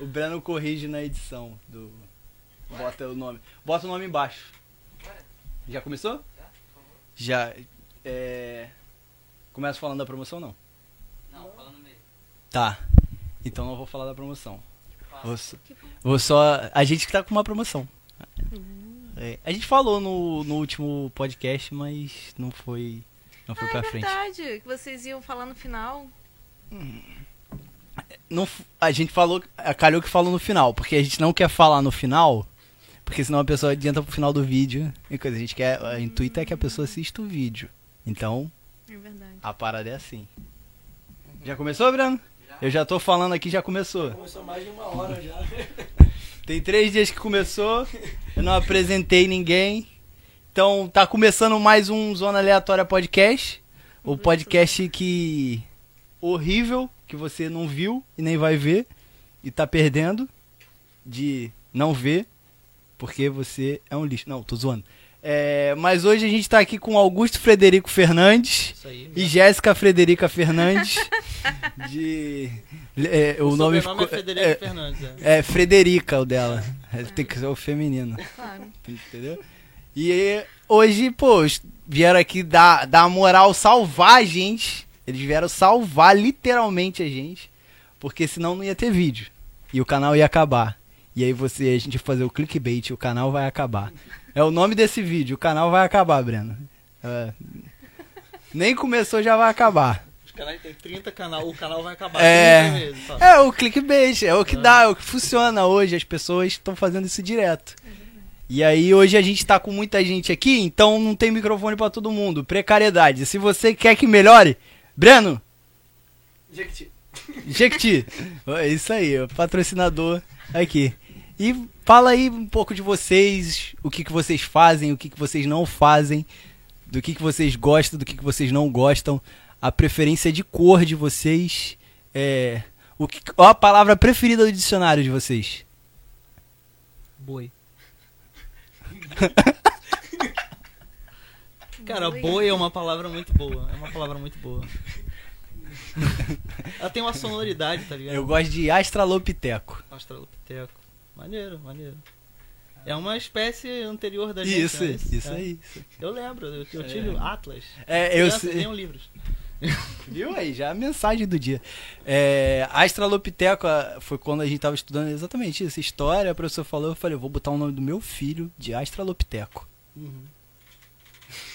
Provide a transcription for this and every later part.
O Breno corrige na edição do. Bota o nome. Bota o nome embaixo. Já começou? Já. É. Começa falando da promoção não? Não, falando mesmo. Tá. Então não vou falar da promoção. Vou só, vou só- A gente que tá com uma promoção. É, a gente falou no, no último podcast, mas não foi. Não foi pra frente. Verdade, que vocês iam falar no final. Não, a gente falou. A calhou que falou no final, porque a gente não quer falar no final, porque senão a pessoa adianta pro final do vídeo. E coisa, a gente quer. O intuito é que a pessoa assista o vídeo. Então, É verdade. a parada é assim. Já começou, Breno? Eu já tô falando aqui, já começou. Começou mais de uma hora já. Tem três dias que começou, eu não apresentei ninguém. Então tá começando mais um Zona Aleatória Podcast. O podcast que. horrível, que você não viu e nem vai ver. E tá perdendo de não ver, porque você é um lixo. Não, tô zoando. É, mas hoje a gente tá aqui com Augusto Frederico Fernandes Isso aí. e Jéssica Frederica Fernandes. de. é, o, nome sobrenome ficou. é Federico é, Fernandes. É. é Frederica o dela. É, Tem que ser o feminino. Claro. Entendeu? E hoje, pô, vieram aqui dar, dar moral, salvar a gente. Eles vieram salvar literalmente a gente. Porque senão não ia ter vídeo. E o canal ia acabar. E aí você, a gente ia fazer o clickbait o canal vai acabar. É o nome desse vídeo, o canal vai acabar, Breno. É. Nem começou, já vai acabar. Os canais tem 30 canal, o canal vai acabar. É. 30 vezes, só. É o clickbait, é o que dá, é o que funciona hoje. As pessoas estão fazendo isso direto. E aí hoje a gente tá com muita gente aqui, então não tem microfone pra todo mundo. Precariedade. Se você quer que melhore, Breno, Jequiti. Jequiti. É isso aí, o patrocinador aqui. E fala aí um pouco de vocês, o que, que vocês fazem, o que, que vocês não fazem, do que, que vocês gostam, do que, que vocês não gostam, a preferência de cor de vocês, é, o que, qual a palavra preferida do dicionário de vocês? Boi. Cara, Boi. é uma palavra muito boa. É uma palavra muito boa. Ela tem uma sonoridade, tá ligado? Eu gosto de astralopiteco. Australopiteco. Maneiro, maneiro. É uma espécie anterior da gente. Isso, né? isso é. aí. isso. Eu lembro, eu, eu tive Atlas. É, eu sei. leiam livros. Viu aí? Já a mensagem do dia. É, Astralopiteco foi quando a gente tava estudando exatamente isso, história. A professora falou, eu falei, eu vou botar o nome do meu filho de Astralopiteco. Uhum.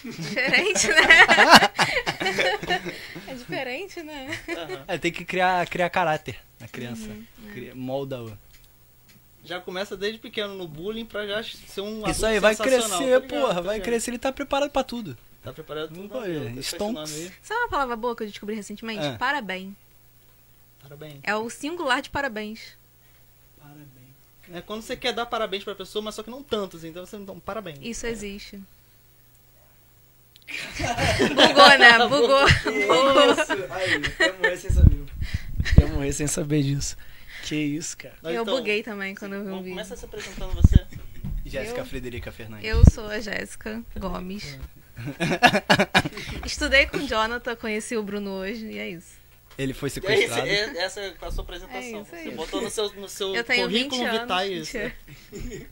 Diferente, né? é diferente, né? Aham. É, tem que criar, criar caráter na criança. Uhum, Cria- molda o. Já começa desde pequeno no bullying pra já ser um Isso aí, vai sensacional, crescer, tá porra, Tá vai crescer, ele tá preparado pra tudo. Tá preparado tudo? Eu tô com esse stonks. Sabe uma palavra boa que eu descobri recentemente? Ah. Parabéns. Parabéns. É o singular de parabéns. Parabéns. É quando você quer dar parabéns pra pessoa, mas só que não tantos, então você não dá um parabéns. Isso existe. Bugou, né? Bugou. Bugou. Isso! Aí, eu morrer sem saber. Eu morrer sem saber disso. Que isso, cara. Eu então, buguei também quando eu vi vamos- vídeo. Começa se apresentando você. Jéssica Eu- Frederica Fernandes. Eu sou a Jéssica Gomes. Estudei com o Jonathan, conheci o Bruno hoje e é isso. Ele foi É isso, sequestrado. é- essa é a sua apresentação. É isso aí. Você botou no seu, no seu Eu tenho 20 currículo anos. vitae isso. Mentira.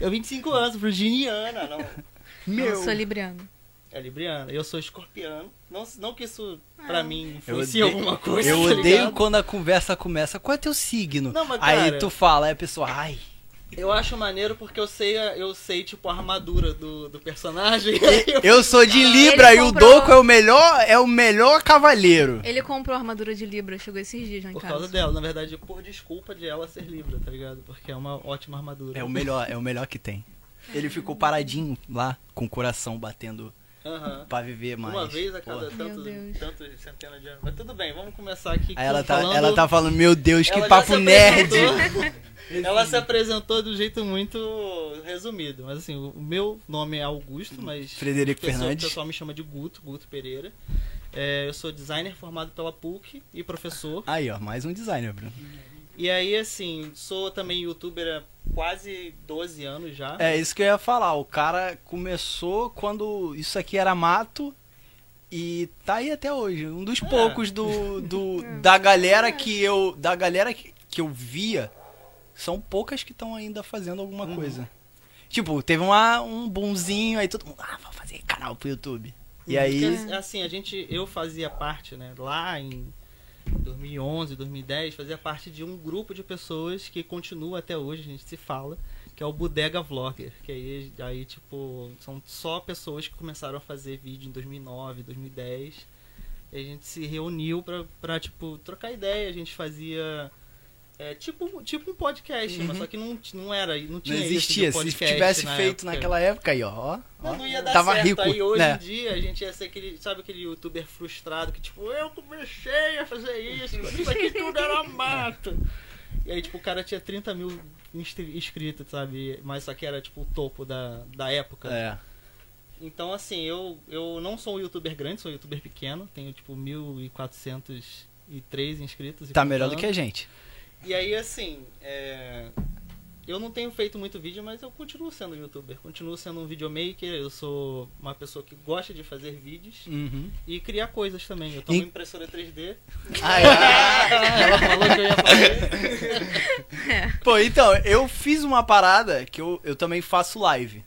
Eu 25 anos, virginiana, não. Eu sou libriano. É libriana. Eu sou escorpiano. Não, não que isso, Ah. pra mim, Eu influencie odeio- alguma coisa. Eu tá odeio quando a conversa começa. Qual é teu signo? Não, mas, Aí cara- tu fala, aí a pessoa, ai. Eu acho maneiro porque eu sei, eu sei tipo, a armadura do, do personagem. Eu sou de Libra e o comprou- Doco é o melhor, é o melhor cavaleiro. Ele comprou a armadura de Libra, chegou esses dias lá em Por casa. causa dela, na verdade, por desculpa de ela ser Libra, tá ligado? Porque é uma ótima armadura. É o melhor, é o melhor que tem. Ele ficou paradinho lá, com o coração batendo Aham. pra viver mais. Uma vez a cada tantos, tantos centenas de anos. Mas tudo bem, vamos começar aqui Aí ela tá, falando... ela tá falando, meu Deus, que papo nerd. Ela se apresentou de um jeito muito resumido. Mas assim, o meu nome é Augusto, mas. Frederico o pessoal- Fernandes. O pessoal me chama de Guto, Guto Pereira. É, eu sou designer formado pela PUC e professor. Aí, ó, mais um designer, Bruno. E aí, assim, sou também youtuber há quase 12 anos já. É isso que eu ia falar. O cara começou quando isso aqui era mato e tá aí até hoje. Um dos poucos do, do da galera que eu da galera que, que eu via são poucas que estão ainda fazendo alguma coisa. Tipo, teve uma, um boomzinho, aí todo mundo, ah, vou fazer canal pro YouTube. E aí, Porque, assim, a gente, eu fazia parte, né, lá em 2011, 2010, fazia parte de um grupo de pessoas que continua até hoje, a gente se fala, que é o Bodega Vlogger, que aí, aí tipo, são só pessoas que começaram a fazer vídeo em 2009, 2010, e a gente se reuniu pra, pra tipo, trocar ideia, a gente fazia... É, tipo, tipo um podcast, mas só que não, não era, não não tinha de existia. Se podcast tivesse na feito época. naquela época aí, ó. Não, não ia dar tava certo. rico, Aí hoje né? em dia a gente ia ser aquele, sabe aquele youtuber frustrado que tipo, eu comecei a fazer isso, isso aqui tudo era mato. E aí tipo, o cara tinha 30 mil inscri- inscritos, sabe? Mas só que era tipo o topo da, da época. É. Então assim, eu, eu não sou um youtuber grande, sou um youtuber pequeno, tenho tipo 1.403 inscritos. e Tá melhor do que a gente. E aí, assim, é, eu não tenho feito muito vídeo, mas eu continuo sendo youtuber, continuo sendo um videomaker, eu sou uma pessoa que gosta de fazer vídeos Uhum. e criar coisas também. Eu tenho E- uma impressora 3D. Ah, é. Ela falou que eu ia fazer. Pô, então, eu fiz uma parada que eu, eu também faço live.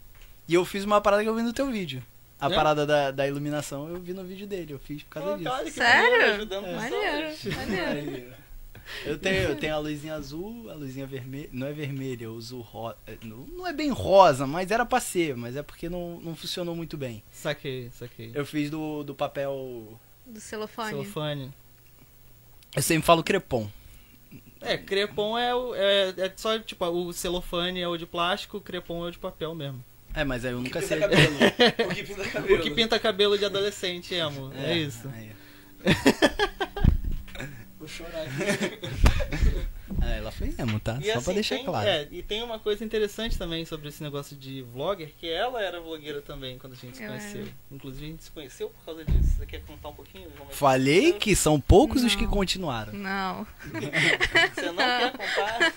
E eu fiz uma parada que eu vi no teu vídeo. A É? parada da, da iluminação eu vi no vídeo dele, eu fiz por causa Pô, disso. Sério? maneiro, ajudando Maneiro, maneiro. Eu tenho, eu tenho a luzinha azul, a luzinha vermelha. Não é vermelha, eu uso rosa. Não, não é bem rosa, mas era pra ser, mas é porque não, não funcionou muito bem. Saquei, saquei. Eu fiz do, do papel. Do celofane. Celofane. Eu sempre falo crepom. É, crepom é, o- é, é só, tipo, o celofane é o de plástico, o crepom é o de papel mesmo. É, mas aí eu nunca sei. cabelo. o que pinta cabelo. O que pinta cabelo de adolescente, emo. É, isso. aí. Vou chorar. É, ela foi emo, tá? E Só assim, pra deixar tem, claro. é, e tem uma coisa interessante também sobre esse negócio de vlogger, que ela era vlogueira também quando a gente se Eu conheceu. era. Inclusive a gente se conheceu por causa disso. Você quer contar um pouquinho? Como é que Falei aconteceu? que são poucos os que Não. continuaram. Não. Você não quer contar?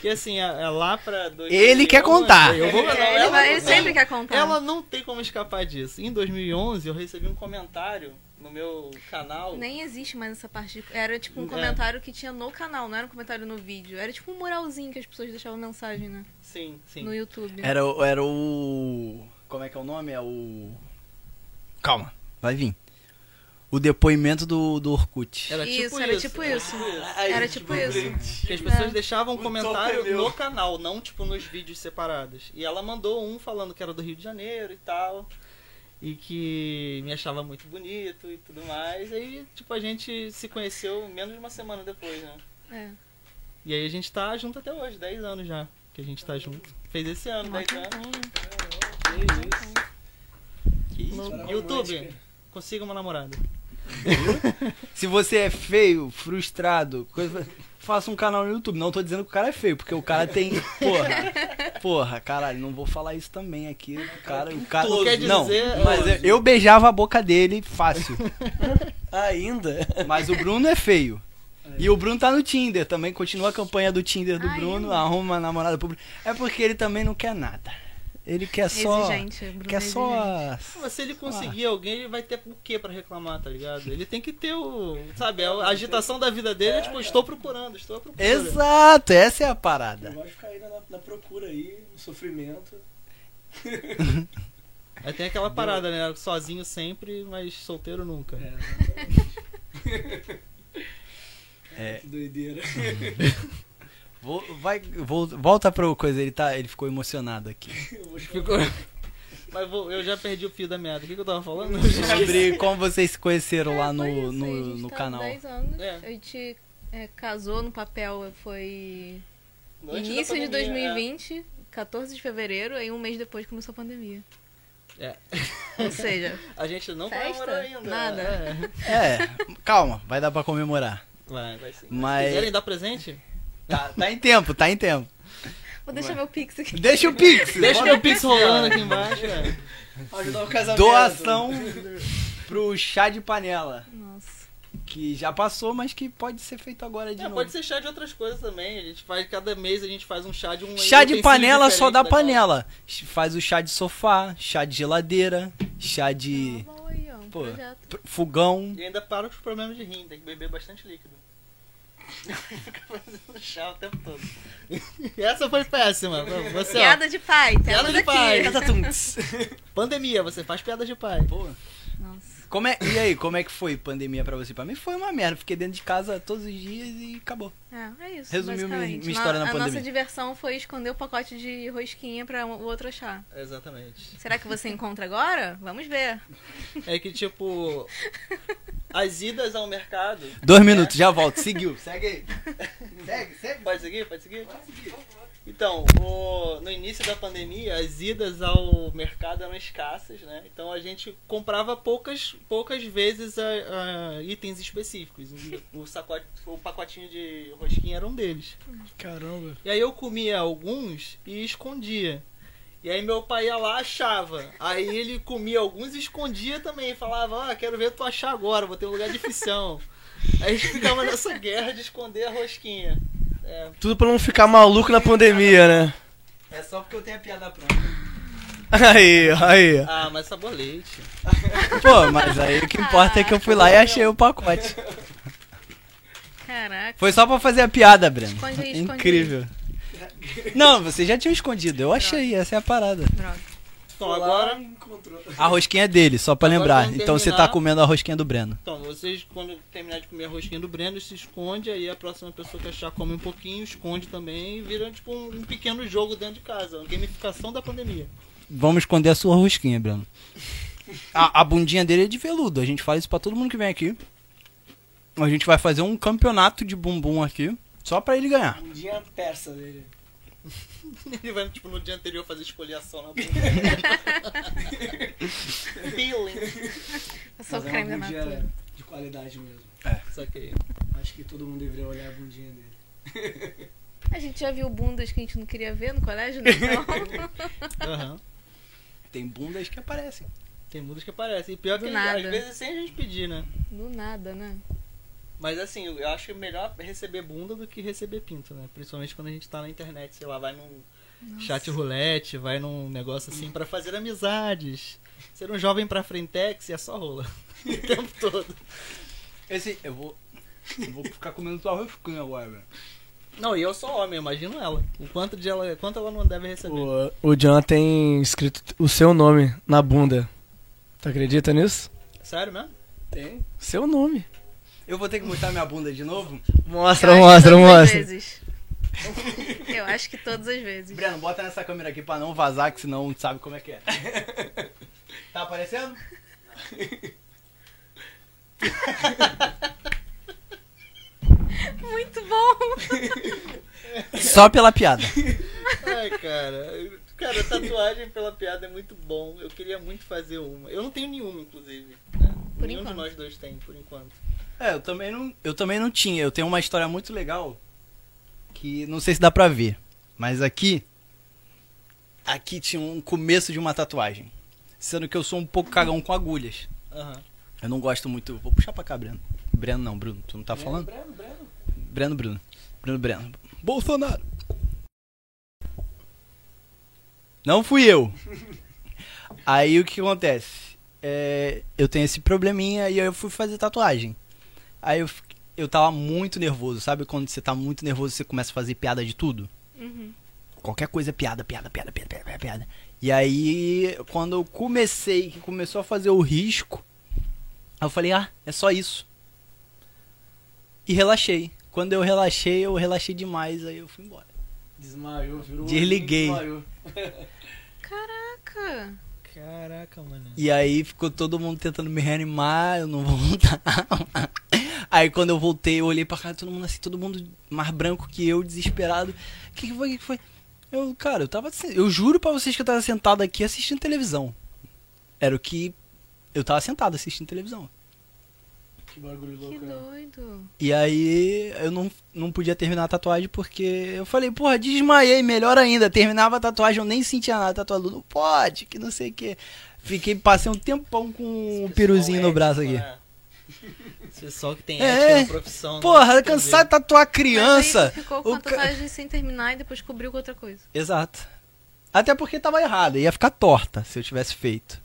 Que assim, a- a lá pra 2011, Ele quer contar. Eu vou, não, É, ele, ela, vai- não ele tem- sempre quer contar. ela não tem como escapar disso. Em 2011 eu recebi um comentário no meu canal. Nem existe mais essa parte. de- Era tipo um É. comentário que tinha no canal, não era um comentário no vídeo. Era tipo um muralzinho que as pessoas deixavam mensagem, né? Sim, sim. No YouTube. Era, o- era o. Como é que é o nome? É o. Calma, vai vir. O depoimento do, do Orkut. Era Isso, tipo era isso. tipo era isso. tipo isso. Era tipo isso. Que as pessoas É. deixavam um comentário é no canal, não tipo nos vídeos separados. E ela mandou um falando que era do Rio de Janeiro e tal. E que me achava muito bonito e tudo mais. Aí, tipo, a gente se conheceu menos de uma semana depois, né? É. E aí a gente tá junto até hoje, 10 anos já que a gente tá junto. Fez esse ano, Mó 10 anos. né? Que isso? No História YouTube, consiga uma namorada. Se você é feio, frustrado, coisa... faça um canal no YouTube. Não tô dizendo que o cara é feio, porque o cara tem. Porra. Porra, caralho, não vou falar isso também aqui. O cara. O cara... Não quer não, dizer- mas eu, eu beijava a boca dele fácil. Ainda? Mas o Bruno é feio. E o Bruno tá no Tinder também, continua a campanha do Tinder do Ai, Bruno, eu- arruma uma namorada pro Bruno. É porque ele também não quer nada. Ele quer só. Exigente. Bruno Quer é só. Mas se ele conseguir alguém, ele vai ter o que pra reclamar, tá ligado? Ele tem que ter o. Sabe, a agitação da vida dele é tipo, estou procurando, estou à procura. Exato, essa é a parada. Não vai ficar aí na, na procura aí, no sofrimento. Aí tem aquela parada, né? Sozinho sempre, mas solteiro nunca. É, exatamente. É. Que doideira. Vou, vai, vou, volta pro coisa, ele, tá, ele ficou emocionado aqui. Ficou. Mas vou- eu já perdi o fio da meada. O que, que eu tava falando? Sobre como vocês se conheceram lá É, no, foi isso, no, a gente no tá canal. 10 anos. É. A gente é, casou no papel, foi da início de pandemia, 2020, 14 de fevereiro, aí um mês depois começou a pandemia. É. Ou seja, é. A gente não comemorou ainda. Nada. É. É, calma, vai dar pra comemorar. Vai, vai sim. Mas- Quiserem dar presente? Tá, tá em tempo, tá em tempo. vou deixar meu pix aqui. Deixa o Pix. Deixa meu o pix rolando aqui embaixo, velho. Ajudar o casamento. Doação pro chá de panela. Nossa. Que já passou, mas que pode ser feito agora de É, novo. pode ser chá de outras coisas também. A gente faz, cada mês a gente faz um chá de um Chá de utensílio panela só diferente dá da casa. panela. Faz o chá de sofá, chá de geladeira, chá de aí, ó, um Pô. projeto. fogão. E ainda para com os problemas de rim, tem que beber bastante líquido. Fazendo chá o tempo todo. Essa foi péssima. Você, ó, Piada de pai, Piada de aqui. pai. Pandemia, você faz piada de pai. Pô. Nossa. Como é, e aí, como é que foi pandemia pra você? Pra mim foi uma merda. Fiquei dentro de casa todos os dias e acabou. É, é isso. Resumiu minha- minha história na a pandemia. nossa diversão foi esconder o pacote de rosquinha pra o outro achar. Exatamente. Será que você encontra agora? Vamos ver. É que, tipo, as idas ao mercado. Dois né? minutos, já volto. Seguiu. Segue aí. Segue, segue. Pode seguir? Pode seguir? Então, o- no início da pandemia, as idas ao mercado eram escassas, né? Então a gente comprava poucas, poucas vezes a, a itens específicos. O, sacote, o pacotinho de rosquinha era um deles. Caramba. E aí eu comia alguns e escondia. E aí meu pai ia lá achava. Aí ele comia alguns e escondia também. Falava, ah, quero ver tu achar agora, vou ter um lugar de ficção. Aí a gente ficava nessa guerra de esconder a rosquinha. É, Tudo pra não ficar maluco na pandemia, né? É só porque eu tenho a piada pronta. Aí, aí. ah, mas sabonete. Pô, mas aí o que importa é que eu fui lá e achei o pacote. Caraca. Foi só pra fazer a piada, Breno. Esconde aí, esconde Incrível. Não, você já tinha escondido. Eu achei, essa é a parada. Droga. Então agora. encontrou. A rosquinha é dele, só pra Agora lembrar. vamos Então você tá terminar. comendo a rosquinha do Breno. Então, vocês, quando terminar de comer a rosquinha do Breno, se esconde, aí a próxima pessoa que achar come um pouquinho, esconde também, e vira tipo um, um pequeno jogo dentro de casa, uma gamificação da pandemia. Vamos esconder a sua rosquinha, Breno. A, a bundinha dele é de veludo. A gente fala isso pra todo mundo que vem aqui. A gente vai fazer um campeonato de bumbum aqui, só pra ele ganhar. Dia persa dele. Ele vai, tipo, no dia anterior fazer esfoliação na bunda. Peeling. Eu sou o Mas é creme da natura. de qualidade mesmo. Saquei. Acho que todo mundo deveria olhar a bundinha dele. A gente já viu bundas que a gente não queria ver no colégio, né? Então, Aham. Tem bundas que aparecem. Tem mudas que aparecem. E pior Do que nada. às vezes sem a gente pedir, né? do nada, né? Mas assim, eu acho que é melhor receber bunda do que receber pinto, né? Principalmente quando a gente tá na internet, sei lá, vai num chat roulette, vai num negócio assim pra fazer amizades. Ser um jovem pra frentex é só rola. o tempo todo. Esse, eu vou. Eu vou ficar comendo tua rosquinha agora, velho. Não, e eu sou homem, imagino ela. O quanto de ela, quanto ela não deve receber. O, o John tem escrito o seu nome na bunda. Tu acredita nisso? Sério mesmo? Tem. Seu nome. Eu vou ter que mostrar minha bunda de novo? Mostra, mostra, mostra. vezes. Eu acho que todas as vezes. Breno, bota nessa câmera aqui pra não vazar, que senão não sabe como é que é. Tá aparecendo? Muito bom! Só pela piada. Ai, cara. Cara, tatuagem pela piada é muito bom. Eu queria muito fazer uma. Eu não tenho nenhuma, inclusive. Né? Por Nenhum de enquanto. nós dois tem, por enquanto. É, eu também não, eu também não tinha. Eu tenho uma história muito legal que não sei se dá pra ver, mas aqui aqui tinha um começo de uma tatuagem. Sendo que eu sou um pouco cagão com agulhas. Aham. Eu não gosto muito. Vou puxar pra cá, Breno. Breno não, Bruno. Tu não tá falando? Breno, Breno. Breno, Bruno. Bruno, Breno. Bolsonaro. Não fui eu. Aí o que acontece? É, eu tenho esse probleminha e aí eu fui fazer tatuagem. Aí eu, eu tava muito nervoso. Sabe quando você tá muito nervoso você começa a fazer piada de tudo? Uhum. Qualquer coisa é piada, piada, piada, piada, piada, piada, piada. E aí, quando eu comecei, que começou a fazer o risco, eu falei, ah, é só isso. E relaxei. Quando eu relaxei, eu relaxei demais, aí eu fui embora. Desmaiou, virou. Desliguei. Desmaiou. Caraca! Caraca, mano. E aí ficou todo mundo tentando me reanimar, eu não voltava. Aí quando eu voltei, eu olhei pra cara, todo mundo assim, todo mundo mais branco que eu, desesperado. O que, que foi? O que, que foi? Eu, cara, eu tava. Eu juro pra vocês que eu tava sentado aqui assistindo televisão. Era o que. Eu tava sentado assistindo televisão. Que bagulho Que louco. né? doido! E aí eu não, não podia terminar a tatuagem porque eu falei, porra, desmaiei, melhor ainda. Terminava a tatuagem, eu nem sentia nada. Tatuador, não pode, que não sei o que. Fiquei, passei um tempão com o peruzinho no braço aqui. É. Pessoal que tem É. ética na profissão. né? Porra, Quer cansado de tatuar criança. ficou o com a ca- tatuagem sem terminar e depois cobriu com outra coisa. Exato. Até porque tava errado, ia ficar torta se eu tivesse feito.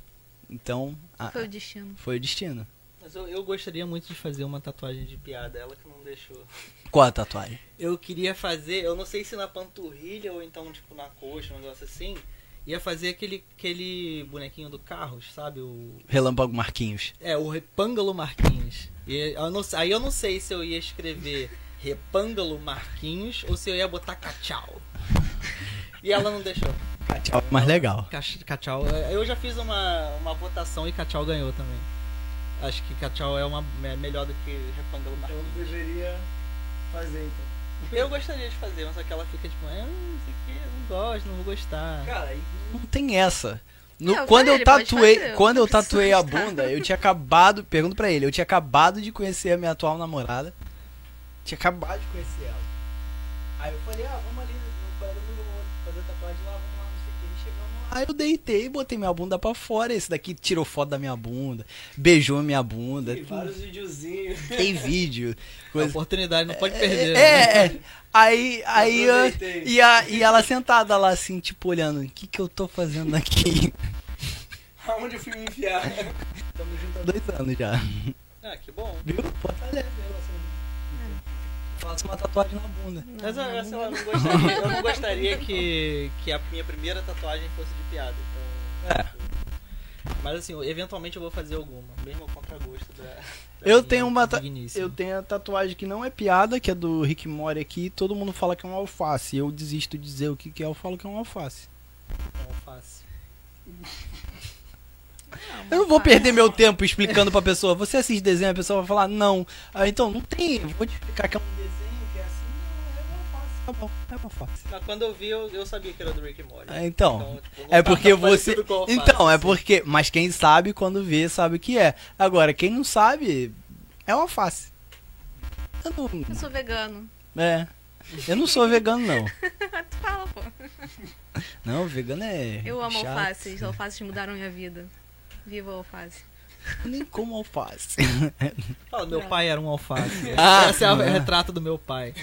Então, ah, Foi o destino. foi o destino. Mas eu, eu gostaria muito de fazer uma tatuagem de piada, ela que não deixou. Qual a tatuagem? Eu queria fazer, eu não sei se na panturrilha ou então tipo na coxa, um negócio assim. Ia fazer aquele, aquele bonequinho do Carros, sabe? O, Relâmpago Marquinhos. é, o Repângalo Marquinhos. E eu não- aí eu não sei se eu ia escrever Repângalo Marquinhos ou se eu ia botar Cachau. E ela não deixou. Tchau, mais legal. Cach- Cachau, é, eu já fiz uma, uma votação e Cachau ganhou também. Acho que Cachau é uma é melhor do que Repângalo Marquinhos. deveria fazer então. Eu gostaria de fazer, mas só que ela fica tipo, ah, não sei o que, eu não gosto, não vou gostar. Cara, Não tem essa. No- Não, quando eu tatuei, fazer, quando eu tatuei a bunda, eu tinha acabado, pergunto pra ele, eu tinha acabado de conhecer a minha atual namorada. Tinha acabado de conhecer ela. Aí eu falei, ah, vamos ali no barulho, fazer tatuagem lá, vamos lá, não sei o que. Chegamos lá. Aí eu deitei, botei minha bunda pra fora. Esse daqui tirou foto da minha bunda, beijou minha bunda. tem vários videozinhos. Tem vídeo. A Coisa... oportunidade não pode perder. né? É, é. Aí, aí eu, e, a, e ela sentada lá assim, tipo, olhando, o que que eu tô fazendo aqui? Aonde eu fui me enfiar? Estamos juntos há dois anos já. Ah, que bom. Viu? Fortalece a Faça uma tatuagem na bunda. Mas eu, eu, sei lá, eu não gostaria, eu não gostaria que, que a minha primeira tatuagem fosse de piada. Então, É. Mas assim, eventualmente eu vou fazer alguma, mesmo ao contragosto da. da Eu tenho uma ta- digníssima. Eu tenho a tatuagem que não é piada, que é do Rick Mori aqui. Todo mundo fala que é um alface. Eu desisto de dizer o que, que é, eu falo que é um alface. um alface. Eu não vou perder meu tempo explicando pra pessoa. Você assiste desenho, a pessoa vai falar, não. Ah, então, não tem. eu Vou te explicar que é um desenho, que é assim. Não, é um alface. Tá bom, é um alface. Mas quando eu vi, eu, eu sabia que era do Rick and Morty. Ah, Então, tipo, não É porque você. Então, é assim. porque. Mas quem sabe, quando vê, sabe o que é. Agora, quem não sabe, é um alface. Eu não. Eu sou vegano. É. Eu não sou vegano, não. tu fala, pô. Não, vegano é. Eu amo chato. alfaces. Alfaces mudaram minha vida. Viva o alface. Nem como alface. Fala, meu pai era um alface. Ah. Esse é o retrato do meu pai.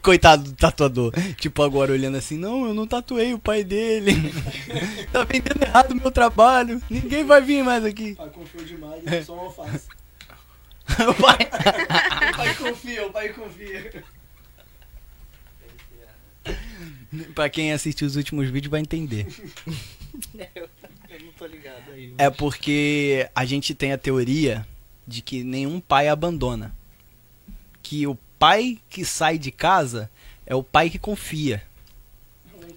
Coitado do tatuador. Tipo, agora olhando assim, não, eu não tatuei o pai dele. tá vendendo errado o meu trabalho. Ninguém vai vir mais aqui. O pai confiou demais, eu sou um alface. o pai. O pai confia, o pai confia. pra quem assistiu os últimos vídeos vai entender. Eu não tô ligado aí. É porque a gente tem a teoria de que nenhum pai abandona. Que o pai que sai de casa é o pai que confia.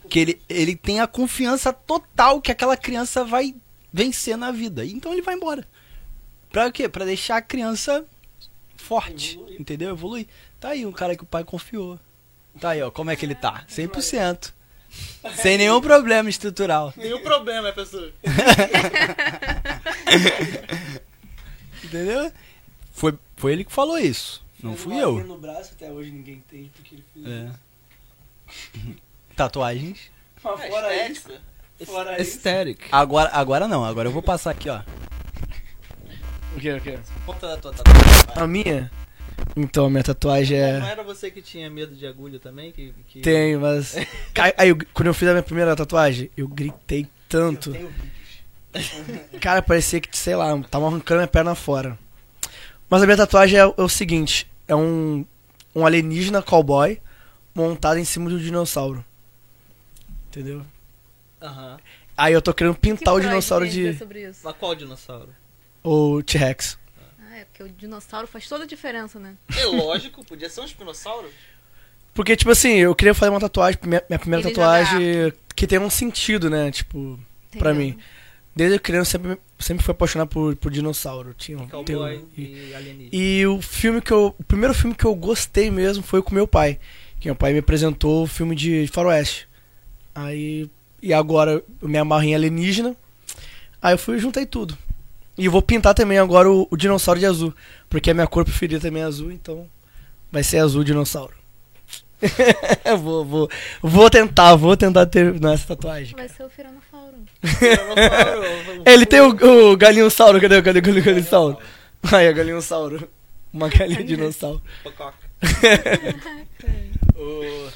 Que ele, ele tem a confiança total que aquela criança vai vencer na vida. Então ele vai embora. Pra quê? Pra deixar a criança forte. Evoluir. Entendeu? Evoluir. Tá aí um cara que o pai confiou. Tá aí, ó. Como é que ele tá? 100%. Sem nenhum problema estrutural. Nenhum problema, é, pessoa. Entendeu? Foi, foi ele que falou isso. Não fui eu. no braço, até hoje ninguém entende porque ele fez É. isso. Tatuagens. Mas É fora estético. isso, fora. Agora, agora não, agora eu vou passar aqui, ó. o que, o que? Ponta da tua tatuagem. A minha? Então, a minha tatuagem Não é... era você que tinha medo de agulha também? Que, que... Tenho, mas... Aí, eu- quando eu fiz a minha primeira tatuagem, eu gritei tanto. Cara, parecia que, sei lá, tava arrancando minha perna fora. Mas a minha tatuagem é, é o seguinte: é um, um alienígena cowboy montado em cima de um dinossauro. Entendeu? Aham. Aí eu tô querendo Que pintar o Freud dinossauro de. sobre isso? Mas qual dinossauro? O T-Rex. É porque o dinossauro faz toda a diferença, né? É lógico, podia ser um espinossauro. Porque, tipo assim, eu queria fazer uma tatuagem, minha, minha primeira Ele tatuagem que tem um sentido, né? Tipo, pra Entendeu? mim. Desde criança eu sempre, sempre fui apaixonado por, por dinossauro. Tinha um um- e- e alienígena. E o filme que eu. O primeiro filme que eu gostei mesmo foi com meu pai. Que meu pai me apresentou o filme de Faroeste. Aí. E agora eu me amarro em alienígena. Aí eu fui e juntei tudo. E eu vou pintar também agora o, o dinossauro de azul. Porque a minha cor preferida também é azul, então. Vai ser azul dinossauro. Vou, vou, vou tentar, vou tentar ter nessa tatuagem. Vai ser o Firanossauro. Dinossauro, Ele tem o, o galinhossauro, cadê o cadê o galinhossauro? Aí, o galinhossauro. Uma galinha dinossauro. O-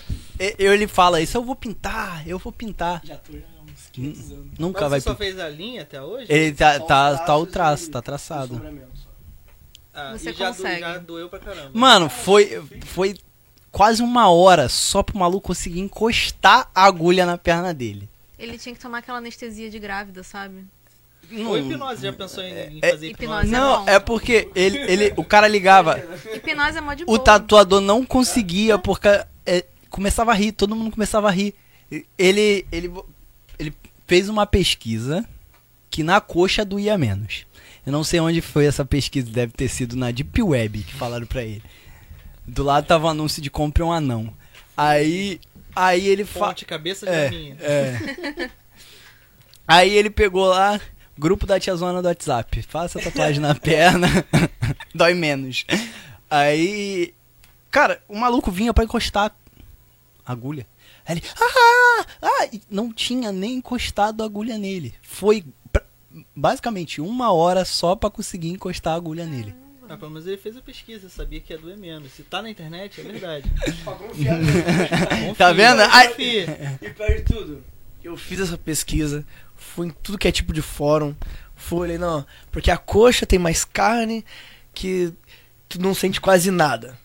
Eu, ele fala isso, eu vou pintar, eu vou pintar. Já tô já 500 anos. Nunca Mas vai. você só fez a linha até hoje? Ele tá, tá, tá o traços traço, e- tá traçado. Ah, Você e já, do- consegue. já doeu pra caramba. Mano, foi, foi quase uma hora só pro maluco conseguir encostar a agulha na perna dele. Ele tinha que tomar aquela anestesia de grávida, sabe? Ou hipnose, já pensou em, em é- fazer hipnose hipnose? é Não, bom. é porque ele, ele, o cara ligava, Hipnose é mó de o boa. tatuador não conseguia porque é, começava a rir, todo mundo começava a rir. Ele, ele fez uma pesquisa que na coxa doía menos. Eu não sei onde foi essa pesquisa, deve ter sido na Deep Web que falaram pra ele. Do lado tava o anúncio de compre um anão. Aí, aí ele fa... Fonte, cabeça de É, minha. é. Aí ele pegou lá, grupo da tiazona do WhatsApp. Faça tatuagem na perna, dói menos. Aí, cara, o maluco vinha pra encostar agulha. Aí ele, ah, ah, e não tinha nem encostado a agulha nele. Foi pra- basicamente uma hora só pra conseguir encostar a agulha nele. Ah, menos ele fez a pesquisa, sabia que ia doer menos. Se tá na internet, é verdade. Tá vendo? Ai- confia. E pior de tudo, eu fiz essa pesquisa, fui em tudo que é tipo de fórum, fui olhei, não, porque a coxa tem mais carne, que tu não sente quase nada.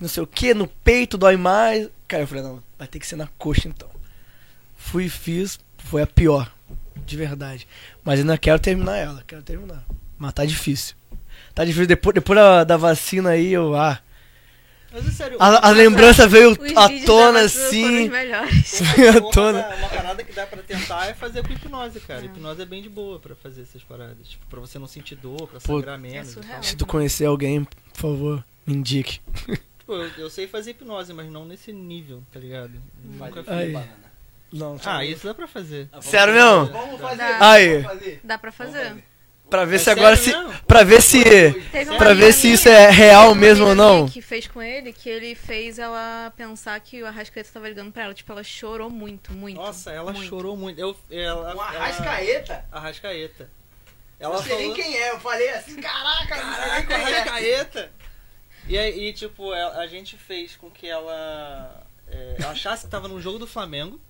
Não sei o que, no peito dói mais. Cara, eu falei, não, vai ter que ser na coxa então. Fui e fiz, foi a pior, de verdade. Mas ainda quero terminar ela, quero terminar. Mas tá difícil. Tá difícil, depois, depois da, da vacina aí, eu, ah, Mas é sério. a, a lembrança veio Os à tona assim. melhores. à tona. uma parada que dá pra tentar é fazer com hipnose, cara. Hipnose é bem de boa pra fazer essas paradas. Tipo, pra você não sentir dor, pra Pô, sangrar menos. e surreal. tal. Se tu conhecer alguém, por favor, me indique. Tipo, eu, eu sei fazer hipnose, mas não nesse nível, tá ligado? Nunca fiz. Aí. Não, Ah, isso dá pra fazer. Sério mesmo? Vamos fazer, Aí. vamos fazer. Dá pra fazer. Pra ver É se agora se. mesmo? Pra ver se. Pra ver se isso é real mesmo ou não. que fez com ele, que ele fez ela pensar que o Arrascaeta tava ligando pra ela. Tipo, ela chorou muito, muito. Nossa, ela muito. chorou muito. Eu, ela, Um ela- Arrascaeta? Arrascaeta. Ela Não sei nem falou- quem é, eu falei assim, caraca, nem Caraca, é. Arrascaeta! E aí, e, tipo, a, gente fez com que ela é, achasse que tava num jogo do Flamengo.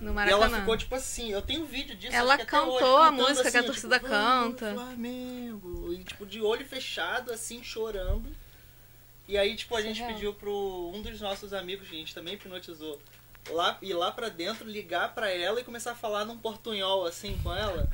No E Maracanã. ela ficou, tipo assim, eu tenho vídeo disso. Ela cantou hoje, a música que a assim, torcida tipo, "Vamos, canta." Flamengo. E, tipo, de olho fechado, assim, chorando. E aí, tipo, a gente Surreal. pediu pro um dos nossos amigos, que a gente também hipnotizou, lá, ir lá pra dentro, ligar pra ela e começar a falar num portunhol, assim, com ela.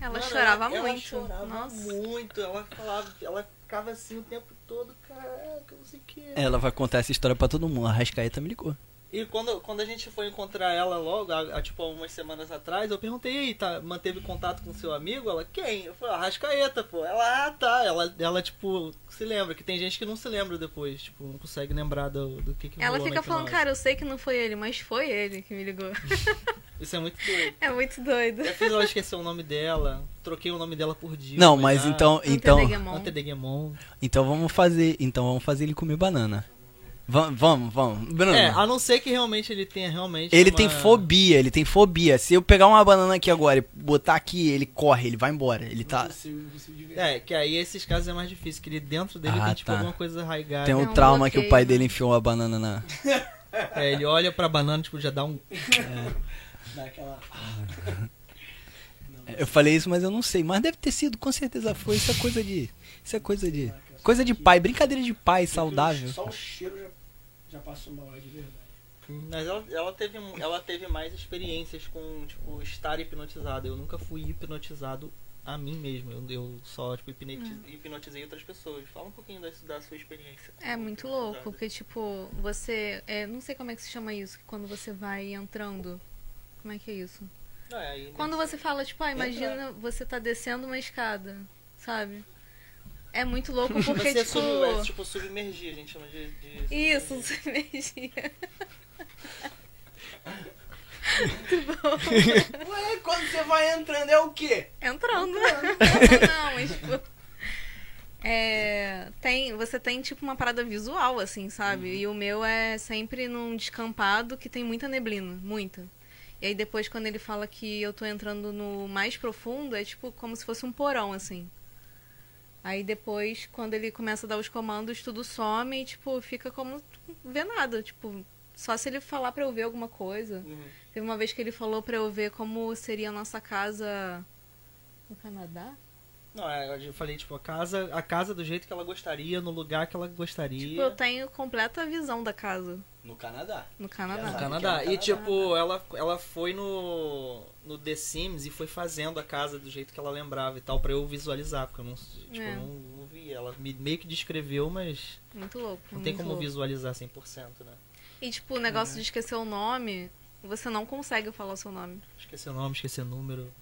Ela Mano, chorava ela, muito. Ela chorava Nossa. muito. Ela falava, ela ficava assim o tempo todo, caraca, não sei o que. Ela vai contar essa história pra todo mundo. A Arrascaeta me ligou. E quando, quando a gente foi encontrar ela logo, há, há, tipo há umas semanas atrás, eu perguntei, e aí, tá, manteve contato com seu amigo? Ela, quem? Eu falei, Arrascaeta, pô. Ela, ah, tá. Ela, ela, tipo, se lembra, que tem gente que não se lembra depois, tipo, não consegue lembrar do, do que, que Ela fica falando, cara, eu sei que não foi ele, mas foi ele que me ligou. Isso é muito doido. É muito doido. Eu fiz ela esquecer o nome dela, troquei o nome dela por dia. Não, mas então, então, Antedegemon. Então vamos fazer, então vamos fazer ele comer banana. Va- Vamos, vamos. Bruno, É, a não ser que realmente ele tenha realmente. ele uma- tem fobia, ele tem fobia. Se eu pegar uma banana aqui agora e botar aqui, ele corre, ele vai embora. Ele tá. É, que aí esses casos é mais difícil, que ele dentro dele Ah, tem tipo tá. alguma coisa arraigada. Tem um um trauma que o pai bloqueio, dele né? enfiou a banana na. É, ele olha pra banana, tipo, já dá um. Eu falei isso, mas eu não sei. Mas deve ter sido, com certeza foi. Isso é coisa de. Isso é coisa de. Coisa de pai, brincadeira de pai saudável. Só o cheiro já, já passou mal, é de verdade. Mas ela, ela, teve, ela teve mais experiências com, tipo, estar hipnotizada. Eu nunca fui hipnotizado a mim mesmo. Eu, eu só, tipo, hipnotizei, hipnotizei outras pessoas. Fala um pouquinho da, da sua experiência. É muito louco, porque, tipo, você. É, não sei como é que se chama isso, que quando você vai entrando. Como é que é isso? Não, é, aí, Quando você fala, tipo, ah, imagina você tá descendo uma escada, sabe? É muito louco porque, você tipo. sub, é, tipo, submergir, a gente chama de. de Isso, energia. Ué, quando você vai entrando é o quê? Entrando. Não, mas tipo. É, tem, você tem tipo uma parada visual, assim, sabe? E o meu é sempre num descampado que tem muita neblina, muita. E aí depois quando ele fala que eu tô entrando no mais profundo, é tipo como se fosse um porão, assim. Aí depois, quando ele começa a dar os comandos, tudo some e, tipo, fica como vê nada. Tipo, Só se ele falar pra eu ver alguma coisa. Uhum. Teve uma vez que ele falou pra eu ver como seria a nossa casa no Canadá. Não, é, eu falei, tipo, a casa, a casa do jeito que ela gostaria, no lugar que ela gostaria. Tipo, eu tenho completa visão da casa No Canadá. no Canadá. No Canadá. é no E Canadá. tipo, ela, ela foi no, no The Sims e foi fazendo a casa do jeito que ela lembrava e tal, pra eu visualizar, porque eu não, tipo, É. eu não, não vi. Ela me, meio que descreveu, mas Muito louco. não tem muito como louco. visualizar 100%, né? E tipo, o negócio de esquecer o nome, você não consegue falar o seu nome. Esquecer o nome, esquecer número.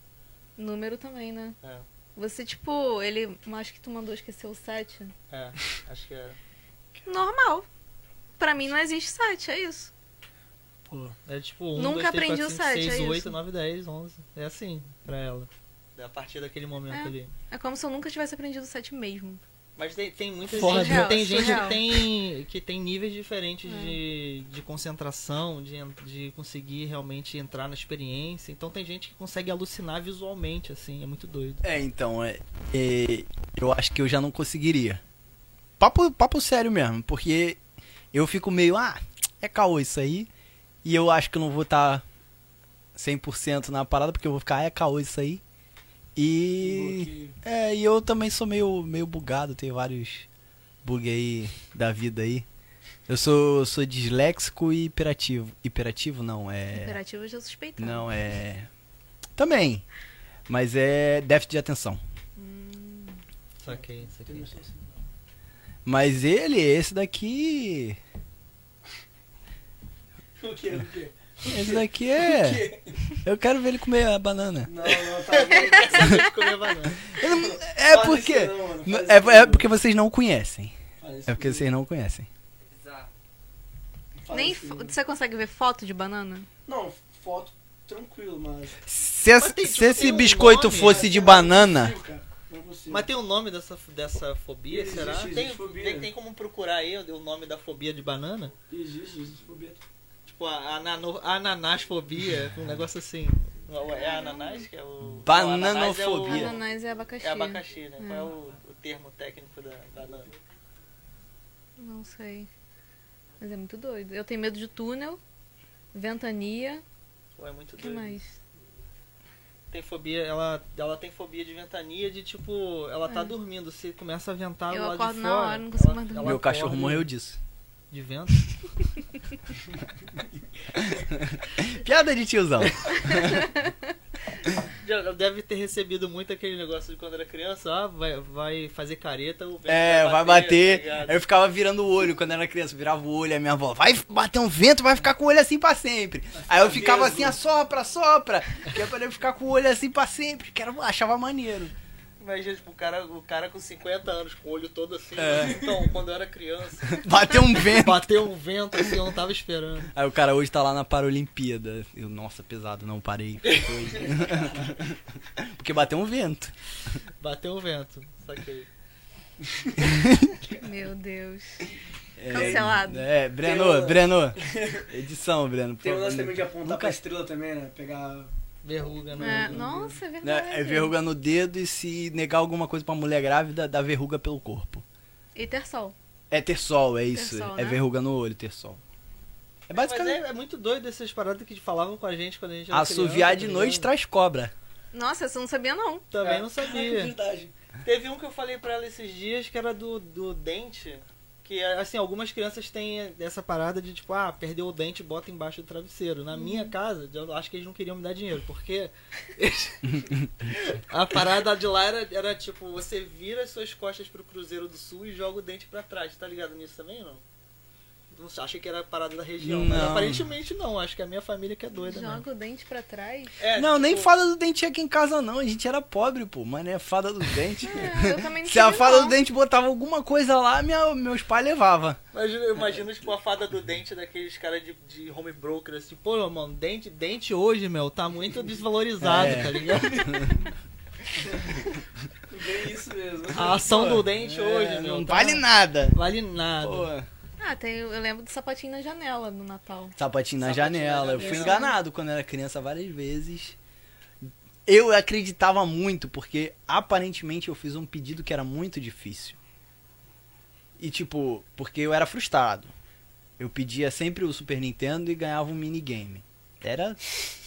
Número também, né? É, Você, tipo, ele. Acho que tu mandou esquecer o 7. é, acho que é. Normal. Pra mim não existe 7, é isso. Pô, É tipo 1, Nunca 2, 3, aprendi 4, o 5, sete, 6, é 8, isso. 9, 10, 11. É assim pra ela. É a partir daquele momento É. ali. É como se eu nunca tivesse aprendido o 7 mesmo. Mas tem, tem muita Foda. gente, Surreal, tem gente que tem, que tem níveis diferentes É. de, de concentração, de, de conseguir realmente entrar na experiência. Então tem gente que consegue alucinar visualmente, assim, é muito doido. É, então, é, é, eu acho que eu já não conseguiria. Papo, papo sério mesmo, porque eu fico meio, ah, é caô isso aí. E eu acho que eu não vou estar 100% na parada, porque eu vou ficar, ah, é caô isso aí. E. É, e eu também sou meio, meio bugado, tenho vários bugs aí da vida aí. Eu sou, sou disléxico e hiperativo. Hiperativo não, é. Imperativo eu já suspeitava. Não, é. Também. Mas é déficit de atenção. Saquei, saquei. Mas ele, esse daqui. O que? O que? Esse daqui é. Eu quero ver ele comer a banana. Não, não, tá Saber de comer banana. Eu não- É porque. É, é porque vocês não conhecem. É porque vocês não conhecem. Nem Você consegue ver foto de banana? Não, foto tranquilo, mas. Se, esse- Mas tem, se tipo, esse um biscoito nome, fosse de Não banana. Não consigo. Mas tem o nome dessa, dessa fobia, Existe, será? existe tem, fobia. tem, tem como procurar aí o nome da fobia de banana? Existe, existe fobia. Tipo, a anano, ananasfobia, um negócio assim. É ananás que é o. Bananofobia. não, Ananás é abacaxi. É, o, é abacaxi, né? É. Qual é o, o termo técnico da banana? Não sei. Mas é muito doido. Eu tenho medo de túnel, ventania. Pô, é muito O que doido. mais? Tem fobia, ela, ela tem fobia de ventania de tipo, ela tá É. dormindo, se começa a ventar Eu lado acordo de na fora. hora, não consigo ela- mais dormir. Meu cachorro morreu disso. De vento. Piada de tiozão. Já deve ter recebido muito aquele negócio de quando era criança, ah, vai, vai fazer careta, o vento É, vai bater. tá ligado? Aí eu ficava virando o olho quando era criança, virava o olho, a minha avó, vai bater um vento, vai ficar com o olho assim pra sempre. Aí eu ficava vesgo. assim, assopra, assopra. Que é pra eu ficar com o olho assim pra sempre, que era, achava maneiro. Imagina, tipo, o cara, o cara com 50 anos, com o olho todo assim. É. Então, quando eu era criança, Bateu um vento. bateu um vento assim, eu não tava esperando. Aí o cara hoje tá lá na Paralimpíada. Eu, nossa, pesado, não parei. Foi. Porque bateu um vento. Bateu um vento, saquei. Meu Deus. É, Cancelado. É, Breno, Breno. Edição, Breno. Tem um lance também de apontar Nunca- pra estrela também, né? Pegar. Verruga, É, né? nossa, é Né, verdade. É verruga no dedo e se negar alguma coisa pra mulher grávida, dá verruga pelo corpo. E ter sol. É ter sol, é isso. É né? verruga no olho, ter sol. É Mas basicamente. é, é muito doido essas paradas que falavam com a gente quando a gente era Assoviar criança, de noite traz cobra. Nossa, você não sabia não. Também É. não sabia. verdade. Teve um que eu falei pra ela esses dias que era do, do dente. Que, assim, algumas crianças têm essa parada de, tipo, ah, perdeu o dente, bota embaixo do travesseiro. Na minha casa, eu acho que eles não queriam me dar dinheiro, porque eles- a parada de lá era, era, tipo, você vira as suas costas pro Cruzeiro do Sul e joga o dente pra trás. Tá ligado nisso também, não? Não sei, achei que era a parada da região, mas Não. aparentemente não. Acho que é a minha família que é doida, né? Joga o dente pra trás. É, não, nem tipo, fada do dente aqui em casa não. A gente era pobre, pô. Mas é fada do dente. É, eu também não Se a fada não. do dente botava alguma coisa lá, minha, meus pais levavam. Imagina, eu imagino, tipo, a fada do dente daqueles caras de, de home broker, assim, pô, mano, dente, dente hoje, meu, tá muito desvalorizado, É. tá ligado? Bem isso mesmo. A ação do dente É, hoje, meu. não tá- vale nada. Vale nada. Pô, Ah, tem, eu lembro do sapatinho na janela no Natal. sapatinho na Sapatinho na janela. Eu fui janela. enganado quando era criança várias vezes. Eu acreditava muito, porque aparentemente eu fiz um pedido que era muito difícil. E tipo, porque eu era frustrado. Eu pedia sempre o Super Nintendo e ganhava um minigame. Era.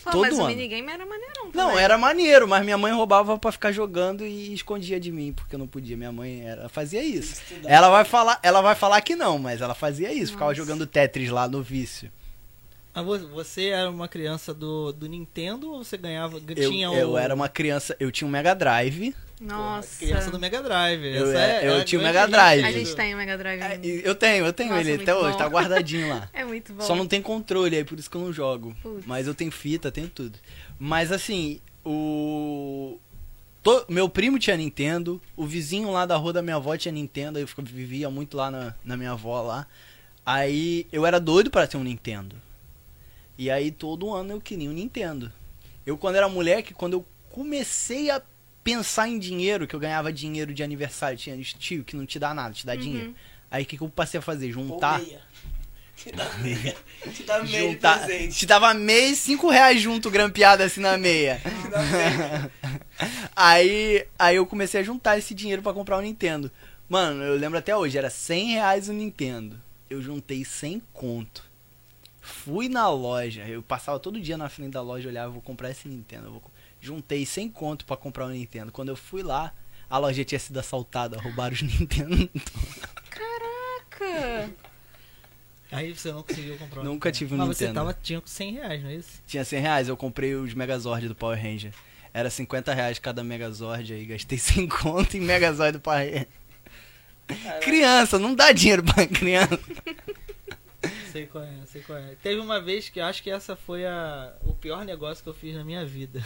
Pô, Todo mas o ano. minigame era maneirão Não, também. era maneiro, mas minha mãe roubava pra ficar jogando e escondia de mim, porque eu não podia. Minha mãe era, fazia isso. Ela vai falar, ela vai falar que não, mas ela fazia isso, ficava Nossa. jogando Tetris lá no vício. Ah, vo- você era uma criança do, do Nintendo ou você ganhava. Eu, tinha eu o, era uma criança, eu tinha um Mega Drive. Nossa. criança do Mega Drive. Eu é- eu é a tinha o Mega Drive. A gente tem o Mega Drive. É, eu tenho, eu tenho Nossa, ele até hoje, bom. tá guardadinho lá. É muito bom. Só não tem controle, aí por isso que eu não jogo. Putz. Mas eu tenho fita, tenho tudo. Mas assim, o. to- Meu primo tinha Nintendo, o vizinho lá da rua da minha avó tinha Nintendo, eu vivia muito lá na, na minha avó lá. Aí eu era doido para ter um Nintendo. E aí todo ano eu queria um Nintendo. Eu quando era moleque, quando eu comecei a pensar em dinheiro, que eu ganhava dinheiro de aniversário, tinha tio que não te dá nada, te dá Uhum. dinheiro. Aí o que, que eu passei a fazer? Juntar. Te dá meia. Te dá meia de presente. Te dava meia e cinco reais junto, grampeado assim na meia. Te dá meia. aí, aí eu comecei a juntar esse dinheiro pra comprar o Nintendo. Mano, eu lembro até hoje, era 100 reais o Nintendo. Eu juntei 100 conto. Fui na loja, eu passava todo dia na frente da loja, olhava, vou comprar esse Nintendo. vou Juntei 100 conto pra comprar o Nintendo. Quando eu fui lá, a loja tinha sido assaltada, roubaram os Nintendo. Caraca! Aí você não conseguiu comprar um Nunca Nintendo. tive um Mas Nintendo. você tava, tinha 100 reais, não é isso? Tinha 100 reais, eu comprei os Megazord do Power Ranger. Era 50 reais cada Megazord, aí gastei 100 conto em Megazord do Power Ranger. Criança, não dá dinheiro pra criança. Sei qual é, sei qual é. Teve uma vez que eu acho que essa foi a, o pior negócio que eu fiz na minha vida.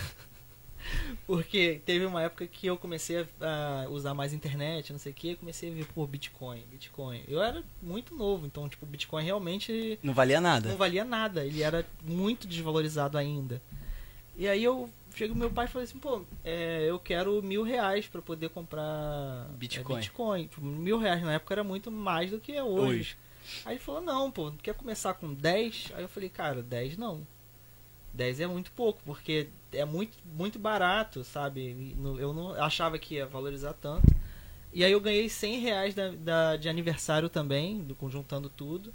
Porque teve uma época que eu comecei a, usar mais internet, não sei o que, comecei a ver, pô, Bitcoin, Bitcoin. Eu era muito novo, então, tipo, Bitcoin realmente Não valia não nada. valia nada, ele era muito desvalorizado ainda. E aí eu chego meu pai e falei assim, pô, é, eu quero mil reais pra poder comprar é, Bitcoin. Bitcoin. Tipo, mil reais na época era muito mais do que é hoje. Hoje. Aí ele falou, não, pô, quer começar com 10? Aí eu falei, cara, 10 não. 10 é muito pouco, porque é muito, muito barato, sabe? Eu não achava que ia valorizar tanto. E aí eu ganhei 100 reais da, da- de aniversário também, do, juntando tudo.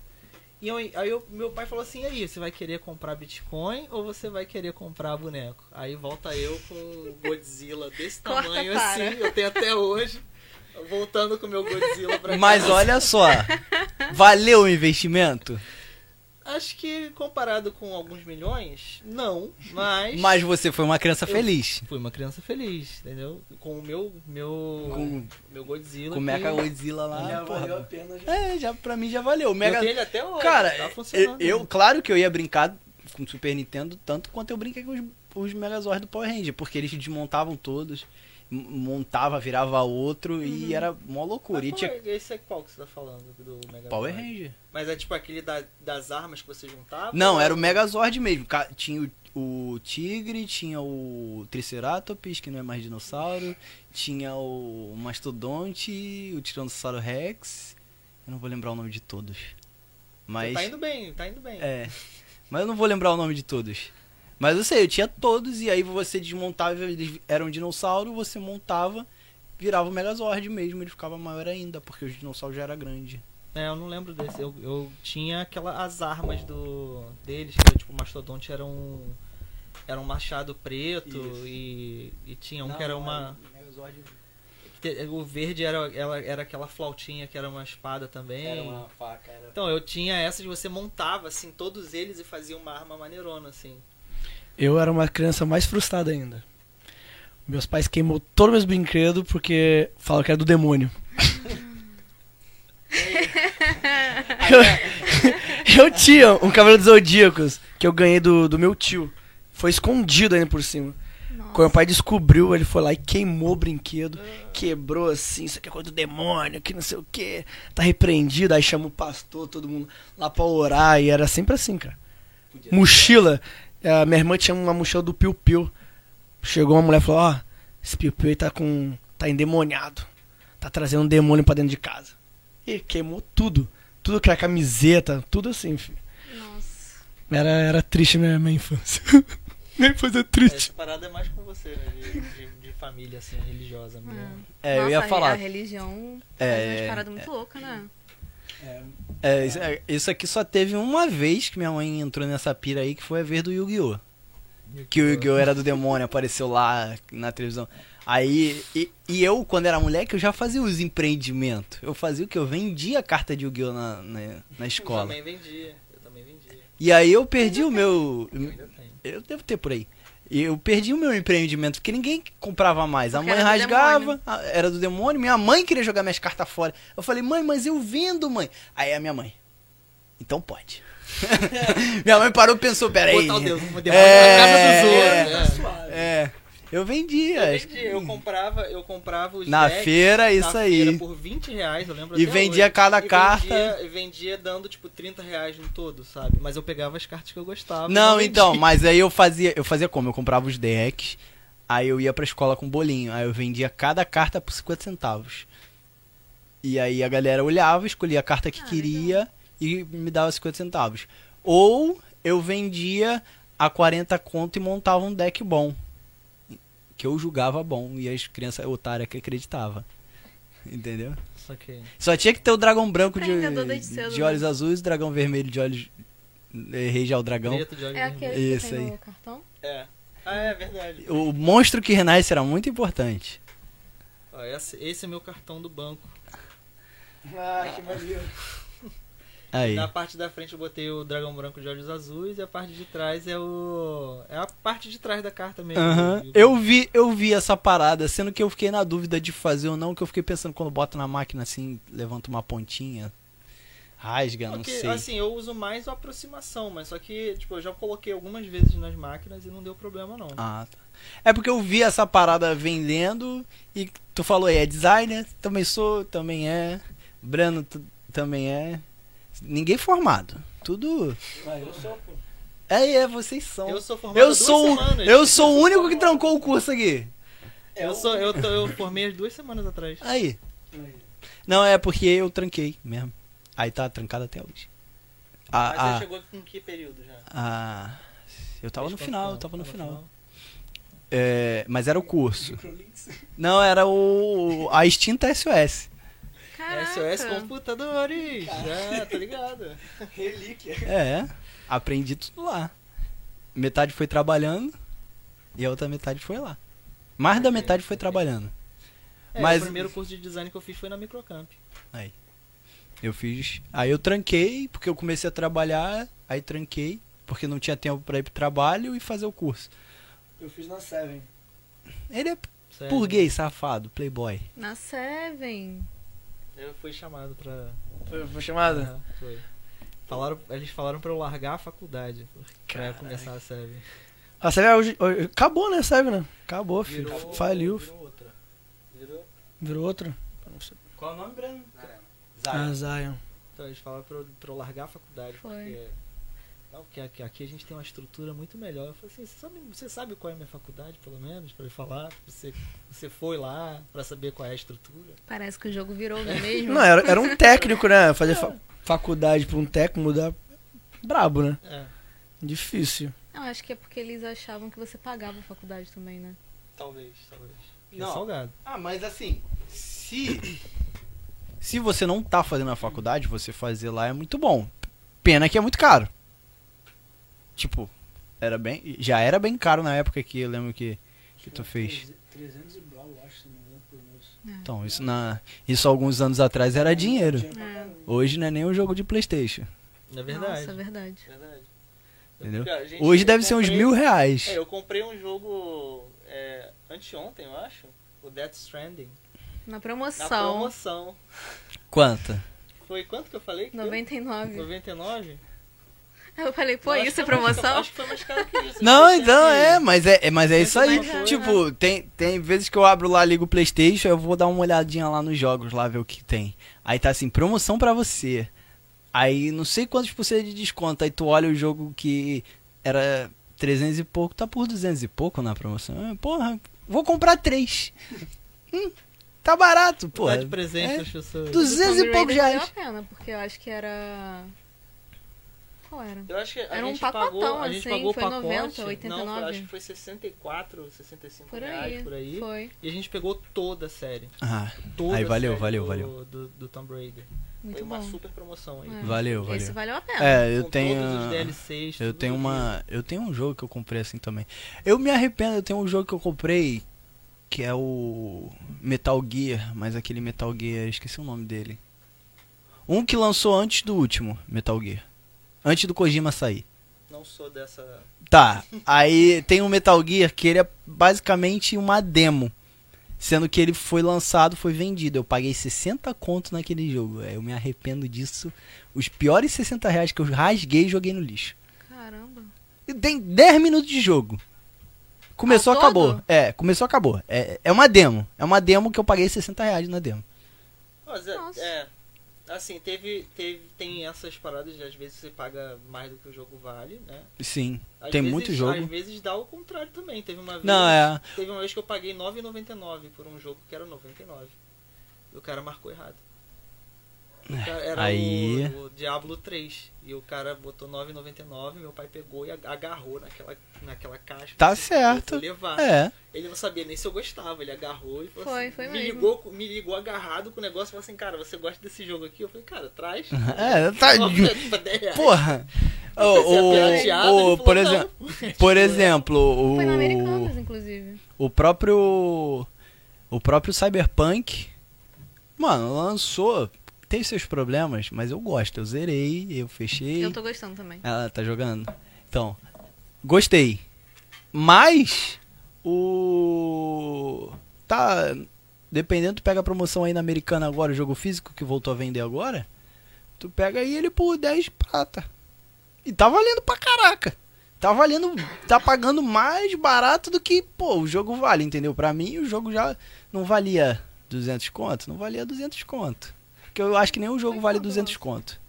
E eu- aí eu- meu pai falou assim, e aí, você vai querer comprar Bitcoin ou você vai querer comprar boneco? Aí volta eu com o Godzilla desse Corta tamanho para. assim, eu tenho até hoje. Voltando com o meu Godzilla pra Mas casa. olha só, valeu o investimento? Acho que comparado com alguns milhões, não, mas. Mas você foi uma criança Eu- feliz. Fui uma criança feliz, entendeu? Com o meu. meu Com- meu Godzilla. Com o Mecha Godzilla Já lá, valeu a porra. pena. Já. É, já, pra mim já valeu. O Eu Mega... tenho ele até hoje. Cara, tá eu, funcionando. eu- claro que eu ia brincar com o Super Nintendo tanto quanto eu brinquei com os, os Megazord do Power Ranger, porque eles desmontavam todos, montava, virava outro e era mó loucura. Mas E tinha é- esse é qual que você tá falando do Mega Power Drive? Ranger. Mas é tipo aquele da- das armas que você juntava? Não, era o Megazord mesmo. Tinha o, o Tigre, tinha o Triceratops, que não é mais dinossauro, tinha o Mastodonte, o Tiranossauro Rex. Eu não vou lembrar o nome de todos. Mas. Tá indo bem, tá indo bem. É. Mas eu não vou lembrar o nome de todos. Mas eu sei, eu tinha todos e aí você desmontava, eles eram dinossauro, você montava, virava o Megazord mesmo, ele ficava maior ainda, porque os dinossauros já era grande. É, eu não lembro desse. Eu, eu tinha aquela, as armas do deles, que era tipo, o Mastodonte era um. Era um machado preto Isso. e, e tinha um que era uma. Megazord O verde era, ela, era aquela flautinha que era uma espada também. era uma faca, era. Então, eu tinha essas, você montava, assim, todos eles e fazia uma arma maneirona, assim. Eu era uma criança mais frustrada ainda. Meus pais queimou todos os meus brinquedos porque falaram que era do demônio. eu, eu tinha um cabelo dos zodíacos que eu ganhei do, do meu tio. Foi escondido ainda por cima. Nossa. Quando meu pai descobriu, ele foi lá e queimou o brinquedo, quebrou assim, isso aqui é coisa do demônio, que não sei o que, tá repreendido, aí chama o pastor, todo mundo lá pra orar, e era sempre assim, cara. Mochila, a minha irmã tinha uma mochila do Piu Piu. Chegou uma mulher e falou, ó, esse Piu Piu aí tá com. tá endemoniado. Tá trazendo um demônio pra dentro de casa. E queimou tudo. Tudo que era camiseta, tudo assim, filho. Nossa. Era, era triste minha, minha infância. minha infância é triste. Essa parada é mais com você, né? De, de- de família, assim, religiosa mesmo. É, eu Nossa, ia a re- falar. A religião É, é, paradas muito loucas, né? É, isso, é, isso aqui só teve uma vez que minha mãe entrou nessa pira aí, que foi a vez do Yu-Gi-Oh! Que o Yu-Gi-Oh! era do demônio, apareceu lá na televisão. Aí, e, e eu, quando era moleque, eu já fazia os empreendimentos. Eu fazia o que? Eu vendia carta de Yu-Gi-Oh! Na, na, na Eu escola. também vendia. Eu também vendia. E aí eu perdi o meu. Eu. Eu devo ter por aí. E Eu perdi o meu empreendimento, porque ninguém comprava mais. A Porque mãe era do rasgava, demônio. a- era do demônio. Minha mãe queria jogar minhas cartas fora. Eu falei, mãe, mas eu vendo, mãe. Aí a minha mãe, então pode. minha mãe parou e pensou, peraí. Botar o demônio É, na casa dos é, outros. Suave. É, eu vendia. Eu vendia, eu comprava, eu comprava os Na decks feira, na isso feira aí. por 20 reais, eu lembro E vendia hoje. cada E carta. Vendia, e vendia dando, tipo, 30 reais no todo, sabe? Mas eu pegava as cartas que eu gostava. Não, vendia. então, mas aí eu fazia, eu fazia como? Eu comprava os decks, aí eu ia pra escola com bolinho, aí eu vendia cada carta por 50 centavos. E aí a galera olhava, escolhia a carta que Ah, queria e me dava 50 centavos. Ou eu vendia a 40 conto e montava um deck bom. Que eu julgava bom e as crianças otárias que acreditavam. Entendeu? Só que... Só tinha que ter o dragão branco de, de né? olhos azuis, dragão vermelho de olhos. eh, Rei ao dragão. Preto de olho É vermelho. aquele Isso que tem aí. no cartão? É. Ah, é verdade. O monstro que renasce era muito importante. Esse, esse é meu cartão do banco. Ah, que maneiro. Aí. Na parte da frente eu botei o dragão branco de olhos azuis e a parte de trás é o. É a parte de trás da carta mesmo. Do- Eu vi, eu vi essa parada, sendo que eu fiquei na dúvida de fazer ou não, que eu fiquei pensando quando bota na máquina assim, levanta uma pontinha, rasga, não Porque, sei. assim, eu uso mais a aproximação, mas só que, tipo, eu já coloquei algumas vezes nas máquinas e não deu problema não. Ah, tá. É porque eu vi essa parada vendendo e tu falou aí, é designer, também sou, também é. Breno também é. Ninguém formado. Tudo. Ah, eu sou, pô. É, é, vocês são. Eu sou formado Eu sou, semanas. eu sou o único que trancou o curso aqui. Eu, sou, eu, tô- eu formei as duas semanas atrás. Aí. Não, é porque eu tranquei mesmo. Aí tá trancado até hoje. Ah, Mas ah, você chegou com que período já? ah, eu tava no final, eu tava no final. É, mas era o curso. Não, era o a extinta SOS. Caraca. SOS Computadores! Já, tá ligado? Relíquia. É, aprendi tudo lá. Metade foi trabalhando e a outra metade foi lá. Mais da metade foi trabalhando. É, Mas- o primeiro curso de design que eu fiz foi na Microcamp. Aí. Eu fiz. Aí eu tranquei, porque eu comecei a trabalhar, aí tranquei, porque não tinha tempo pra ir pro trabalho e fazer o curso. Eu fiz na Seven. Ele é burguês, safado, playboy. Na Seven. Eu fui chamado pra. Foi, foi chamada? Aham, foi. Falaram, eles falaram pra eu largar a faculdade pra Caraca. começar a série. A Seven hoje, hoje- acabou, né, Seven, né? Acabou, filho. Virou- Faliu. Virou outra. Virou. Virou outra. Qual é o nome, Breno? Ah, Zion. Então eles falaram pra eu, pra eu largar a faculdade. Foi. Porque. Porque aqui, aqui a gente tem uma estrutura muito melhor. Eu falei assim, você sabe, você sabe qual é a minha faculdade, pelo menos, pra eu falar? Você, você foi lá pra saber qual é a estrutura? Parece que o jogo virou, não é mesmo? Não, era, era um técnico, né? Fazer fa- faculdade pra um técnico mudar. Brabo, né? É, Difícil. Eu acho que é porque eles achavam que você pagava a faculdade também, né? talvez, talvez. Não. É salgado. Ah, mas assim, se. Se você não tá fazendo a faculdade, você fazer lá é muito bom. Pena que é muito caro. Tipo, era bem. Já era bem caro na época que eu lembro que, que tu fez. 300 e bravo, acho, se não me engano, por mês. Então, isso na. Isso alguns anos atrás era dinheiro. É. Hoje não é nem um jogo de Playstation. É verdade. Nossa, é verdade. verdade. Entendeu? Hoje deve ser uns comprei- mil reais. É, eu comprei um jogo é, anteontem, eu acho. O Death Stranding. Na Na promoção, promoção. Quanto? Foi quanto que eu falei? que deu? 99. 99? Eu falei, pô, Eu isso é mais- promoção? Acho que foi mais caro que isso. Não, Foi então é, mas é, é- mas é isso aí. E alguma Tipo, tem, tem vezes que eu abro lá, ligo o Playstation, eu vou dar uma olhadinha lá nos jogos, lá ver o que tem. Aí tá assim, promoção pra você. Aí não sei quantos por cento de desconto. Aí tu olha o jogo que era 300 e pouco, tá por 200 e pouco na promoção. Porra, vou comprar três. Hum, tá barato, Pô, pô. de presente é. pras pessoas. Dos- 200 e Raider reais. valeu a pena, porque eu acho que era... Qual era? Eu acho que a Era um gente pacotão, pagou, a gente assim, pagou o foi pacote. 90, Não, 89? foi- acho que foi 64, 65 Por reais aí, por aí. foi. E a gente pegou toda a série. Ah, Toda Aí valeu, série valeu, do, valeu. Do, do Tomb Raider. Muito Foi uma bom. super promoção aí. É. Valeu, valeu. Esse valeu a pena. É, eu Com tenho. todos os DLCs. Eu tenho uma. Eu tenho um jogo que eu comprei assim também. Eu me arrependo, eu tenho um jogo que eu comprei que é o Metal Gear, mas aquele Metal Gear, esqueci o nome dele. Um que lançou antes do último Metal Gear. Antes do Kojima sair. Não sou dessa. Tá, aí tem um Metal Gear que ele é basicamente uma demo. Sendo que ele foi lançado, foi vendido. Eu paguei 60 conto naquele jogo. Eu me arrependo disso. Os piores 60 reais que eu rasguei e joguei no lixo. Caramba. E Tem 10 minutos de jogo. Começou, Ao acabou. todo? É, começou, acabou. É, é uma demo. É uma demo que eu paguei 60 reais na demo. É, Nossa. é, assim, teve, teve, tem essas paradas de às vezes você paga mais do que o jogo vale, né? Sim, Às tem vezes- muito jogo. Às vezes dá o contrário também. Teve uma vez, Não, é. teve uma vez que eu paguei 9,99 por um jogo que era 99. E o cara marcou errado. O era Aí- o, o Diablo 3. E o cara botou 9,99, meu pai pegou e agarrou naquela, naquela caixa. Tá certo. "Eu vou levar. É. Ele não sabia nem se eu gostava, ele agarrou e falou Foi, assim, foi me mesmo. ligou, me ligou agarrado com o negócio e falou assim, cara, você gosta desse jogo aqui? Eu falei, cara, traz. É, tá. 10 reais. Porra! Eu O, o- o- por, exemplo, por exemplo, Foi na Americanas, o, inclusive. o próprio. O próprio Cyberpunk. Mano, lançou. Tem seus problemas, mas eu gosto. Eu zerei, eu fechei. Eu tô gostando também. Ela tá jogando? Então, gostei. Mas o tá dependendo tu pega a promoção aí na Americana agora, o jogo físico que voltou a vender agora, tu pega aí ele por 10 prata. E tá valendo pra caraca. Tá valendo, tá pagando mais barato do que, pô, o jogo vale, entendeu? Pra mim o jogo já não valia 200 conto, não valia 200 conto. Porque eu acho que nem o jogo vale quanto 200 lança? conto.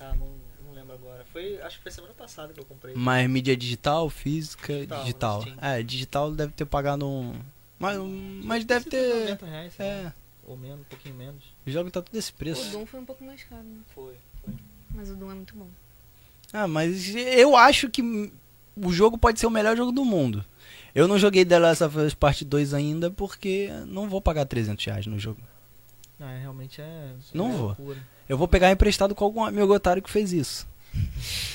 Ah, não, não lembro agora. Foi, acho que foi semana passada que eu comprei. Mas mídia digital, física, Digital, digital. É, digital deve ter pagado um. Mas, mas deve ter. 90 reais, sei lá, É, ou menos, um pouquinho menos. o jogo tá tudo esse O preço. Doom foi um pouco mais caro, né? Foi, foi. Mas o Doom é muito bom. Ah, mas eu acho que o jogo pode ser o melhor jogo do mundo. Eu não joguei The Last of Us Part 2 ainda porque não vou pagar 300 reais no jogo. Ah, é, realmente é. Não é vou. loucura. Eu vou pegar emprestado com algum amigo otário que fez isso.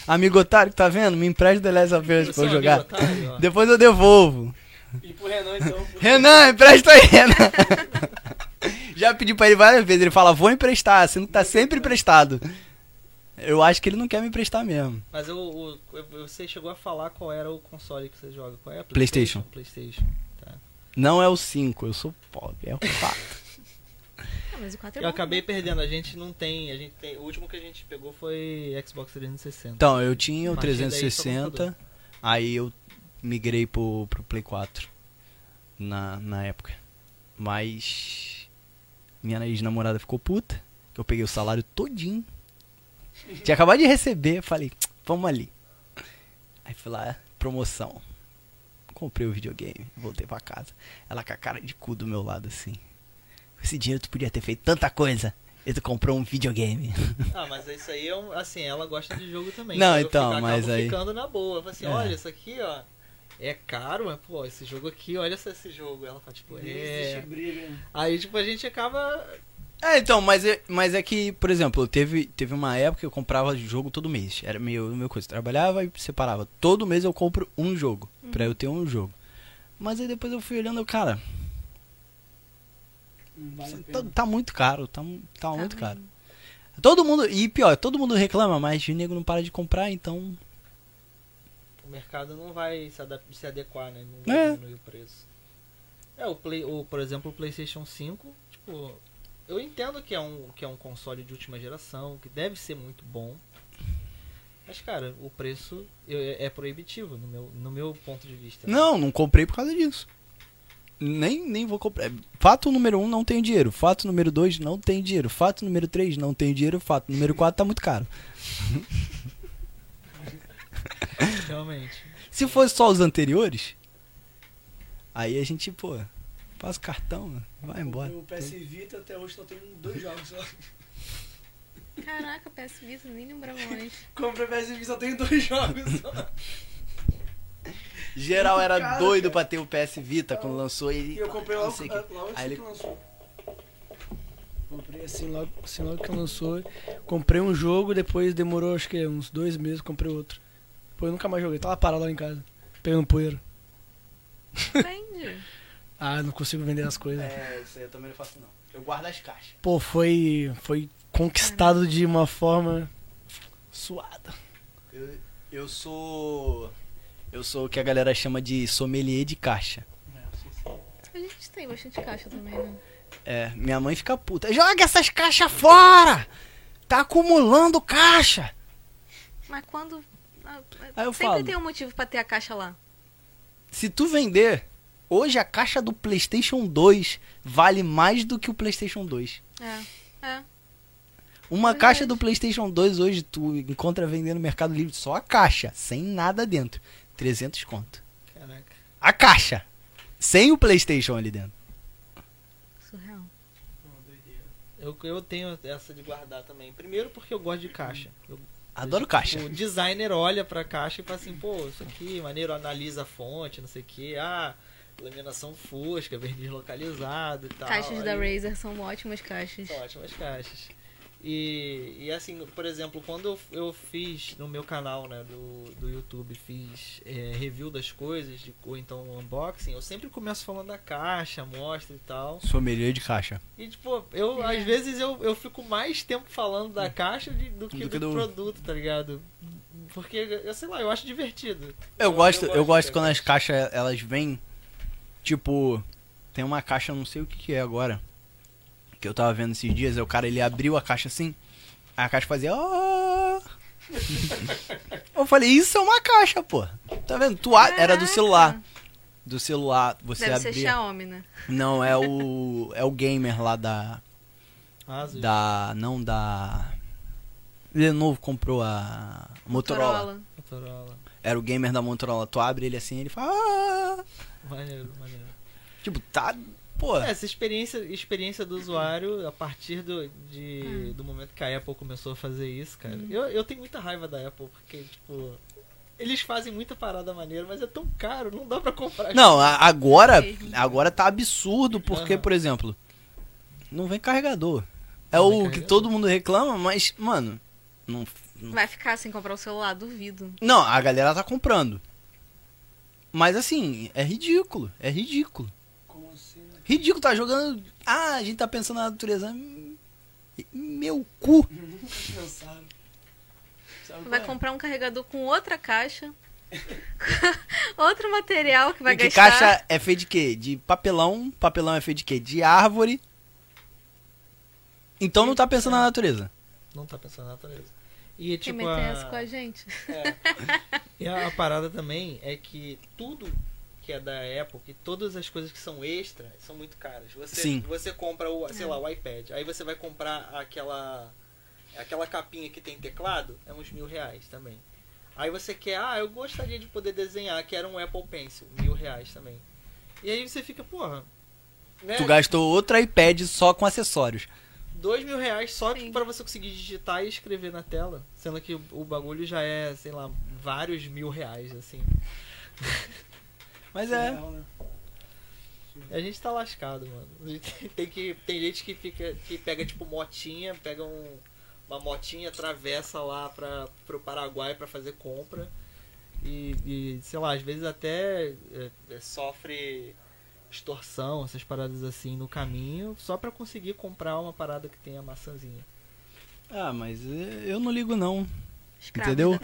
amigo otário, tá vendo? Me empresta The Last of Us pra eu é jogar. otário. Depois eu devolvo. E pro Renan, então. pro- Renan, empresta aí, Renan. Já pedi pra ele várias vezes. Ele fala, vou emprestar, sendo que tá sempre emprestado. Eu acho que ele não quer me emprestar mesmo. Mas o, o- você chegou a falar qual era o console que você joga? Qual é a PlayStation. PlayStation. Tá. Não é o 5, eu sou pobre, é o 4. Ah, mas o 4 é Eu bom. acabei né? perdendo, a gente não tem, a gente tem, o último que a gente pegou foi Xbox 360. Então, eu tinha o A partir daí, só 360, computador. aí eu migrei pro, pro Play 4 na, na época. Mas minha ex-namorada ficou puta, que eu peguei o salário todinho. Tinha acabado de receber, falei, vamos ali. Aí fui lá, promoção. Comprei o videogame, voltei pra casa. Ela com a cara de cu do meu lado assim. Com esse dinheiro tu podia ter feito tanta coisa. E tu comprou um videogame. Ah, mas isso aí é um, assim, ela gosta de jogo também. Não, eu então, fico- mas acabo aí- ficando na boa. Eu falo assim, É. olha, isso aqui, ó, é caro, mas, pô, esse jogo aqui, olha só esse jogo. Ela fala, tipo, é... Aí, tipo, a gente acaba... É, então, mas é, mas é que, por exemplo, teve, teve uma época que eu comprava jogo todo mês. Era meio, meio coisa. Trabalhava e separava. Todo mês eu compro um jogo. Pra eu ter um jogo. Mas aí depois eu fui olhando, cara, tá, tá muito caro. Tá, tá Tá muito caro. mesmo. Todo mundo, e pior, todo mundo reclama, mas o nego não para de comprar, então. O mercado não vai se, adap- se adequar, né? Não vai É. diminuir o preço. É, o Play, o, por exemplo, o PlayStation 5, tipo, eu entendo que é um que é um console de última geração, que deve ser muito bom. Mas cara, o preço é, é proibitivo no meu, no meu ponto de vista. Não, não comprei por causa disso. Nem, nem vou comprar. Fato número um, não tenho dinheiro. Fato número dois, não tenho dinheiro. Fato número três, não tenho dinheiro. Fato número quatro, tá muito caro. Realmente. Se fosse só os anteriores, aí a gente, pô, passa o cartão, vai embora. O PS Vita até hoje só tem dois jogos só. Caraca, PS Vita, nem lembrava mais. Comprei PS Vita só tem dois jogos só. Geral era Cara, doido cara. pra ter o PS Vita quando lançou E ele. eu comprei logo, o logo Aí assim ele- que lançou. Comprei assim logo, assim logo que lançou. Comprei um jogo, depois demorou acho que uns dois meses, comprei outro. Depois eu nunca mais joguei. Tava parado lá em casa, pegando poeira. Vende. Ah, não consigo vender as coisas. É, isso aí eu também não faço não. Eu guardo as caixas. Pô, foi, foi conquistado de uma forma suada. Eu, eu sou. Eu sou o que a galera chama de sommelier de caixa. A gente tem bastante caixa também, né? É, minha mãe fica puta. Joga essas caixas fora! Tá acumulando caixa! Mas quando. ah, Aí eu Sempre falo. tem um motivo pra ter a caixa lá. Se tu vender, hoje a caixa do PlayStation 2 vale mais do que o PlayStation 2. É. É. Uma Verdade. caixa do PlayStation 2 hoje tu encontra vendendo no Mercado Livre só a caixa, sem nada dentro. 300 conto. Caraca. A caixa! Sem o PlayStation ali dentro. Surreal. Eu, eu tenho essa de guardar também. Primeiro porque eu gosto de caixa. Eu- Adoro caixa. O designer olha pra caixa e fala assim, pô, isso aqui, maneiro, analisa a fonte, não sei o que. Ah, iluminação fosca, verniz localizado e tal. Caixas da Aí- Razer são ótimas caixas. São ótimas caixas. E, e assim, por exemplo, quando eu, eu fiz no meu canal né, do, do YouTube, fiz é, review das coisas, de, ou então unboxing, eu sempre começo falando da caixa, mostra e tal. Sommelier de caixa. E tipo, eu É. às vezes eu, eu fico mais tempo falando da caixa de- do que Do que do- produto, tá ligado? Porque, eu sei lá, eu acho divertido. Eu gosto, eu gosto da quando as caixa. caixas elas vêm. Tipo, tem uma caixa, eu não sei o que, que é agora. Que eu tava vendo esses dias, aí o cara ele abriu a caixa assim. Aí a caixa fazia. "Ah". eu falei, isso é uma caixa, pô. Tá vendo? Tu a- era do celular. Do celular, você Deve ser abria. Xiaomi, né? Não, é o. É o gamer lá da. Asus. Da. Não da. Lenovo comprou a Motorola. Motorola. Era o gamer da Motorola. Tu abre ele assim, ele fala. "Ah". Maneiro, maneiro. Tipo, tá. Pô. É, essa experiência, experiência do usuário, a partir do, de, do momento que a Apple começou a fazer isso, cara. Eu, eu tenho muita raiva da Apple, porque, tipo, eles fazem muita parada maneira, mas é tão caro, não dá pra comprar. Não, a- agora, Mesmo. agora tá absurdo, porque, Aham. por exemplo, não vem carregador. É Não o vem que carregador. todo mundo reclama, mas, mano, não, Vai ficar sem comprar o celular, duvido. não, a galera tá comprando. Mas assim, é ridículo, é ridículo. Ridículo, tá jogando. Ah, a gente tá pensando na natureza. Meu cu. Vai é? comprar um carregador com outra caixa. Outro material que vai que gastar. caixa é feito de quê? De papelão. Papelão é feito de quê? De árvore. Então não tá pensando na natureza. Não tá pensando na natureza. E, tipo, a... com a gente? É. E a, a parada também é que tudo que é da Apple, que todas as coisas que são extra, são muito caras. Você, Sim. você compra o, sei É. lá, o iPad, aí você vai comprar aquela aquela capinha que tem teclado, é uns mil reais também. Aí você quer, ah, eu gostaria de poder desenhar, que era um Apple Pencil, mil reais também. E aí você fica, porra, né? Tu gastou outro iPad só com acessórios. dois mil reais só para você conseguir digitar e escrever na tela. Sendo que o, o bagulho já é, sei lá, vários mil reais, assim. Mas é. Né? A gente tá lascado, mano. Tem, que, tem gente que fica que pega tipo motinha, pega um, uma motinha, atravessa lá para pro Paraguai para fazer compra. E, e, sei lá, às vezes até é, é, sofre extorsão, essas paradas assim no caminho, só pra conseguir comprar uma parada que tem a maçãzinha. Ah, mas eh, eu não ligo não. Escravos Entendeu?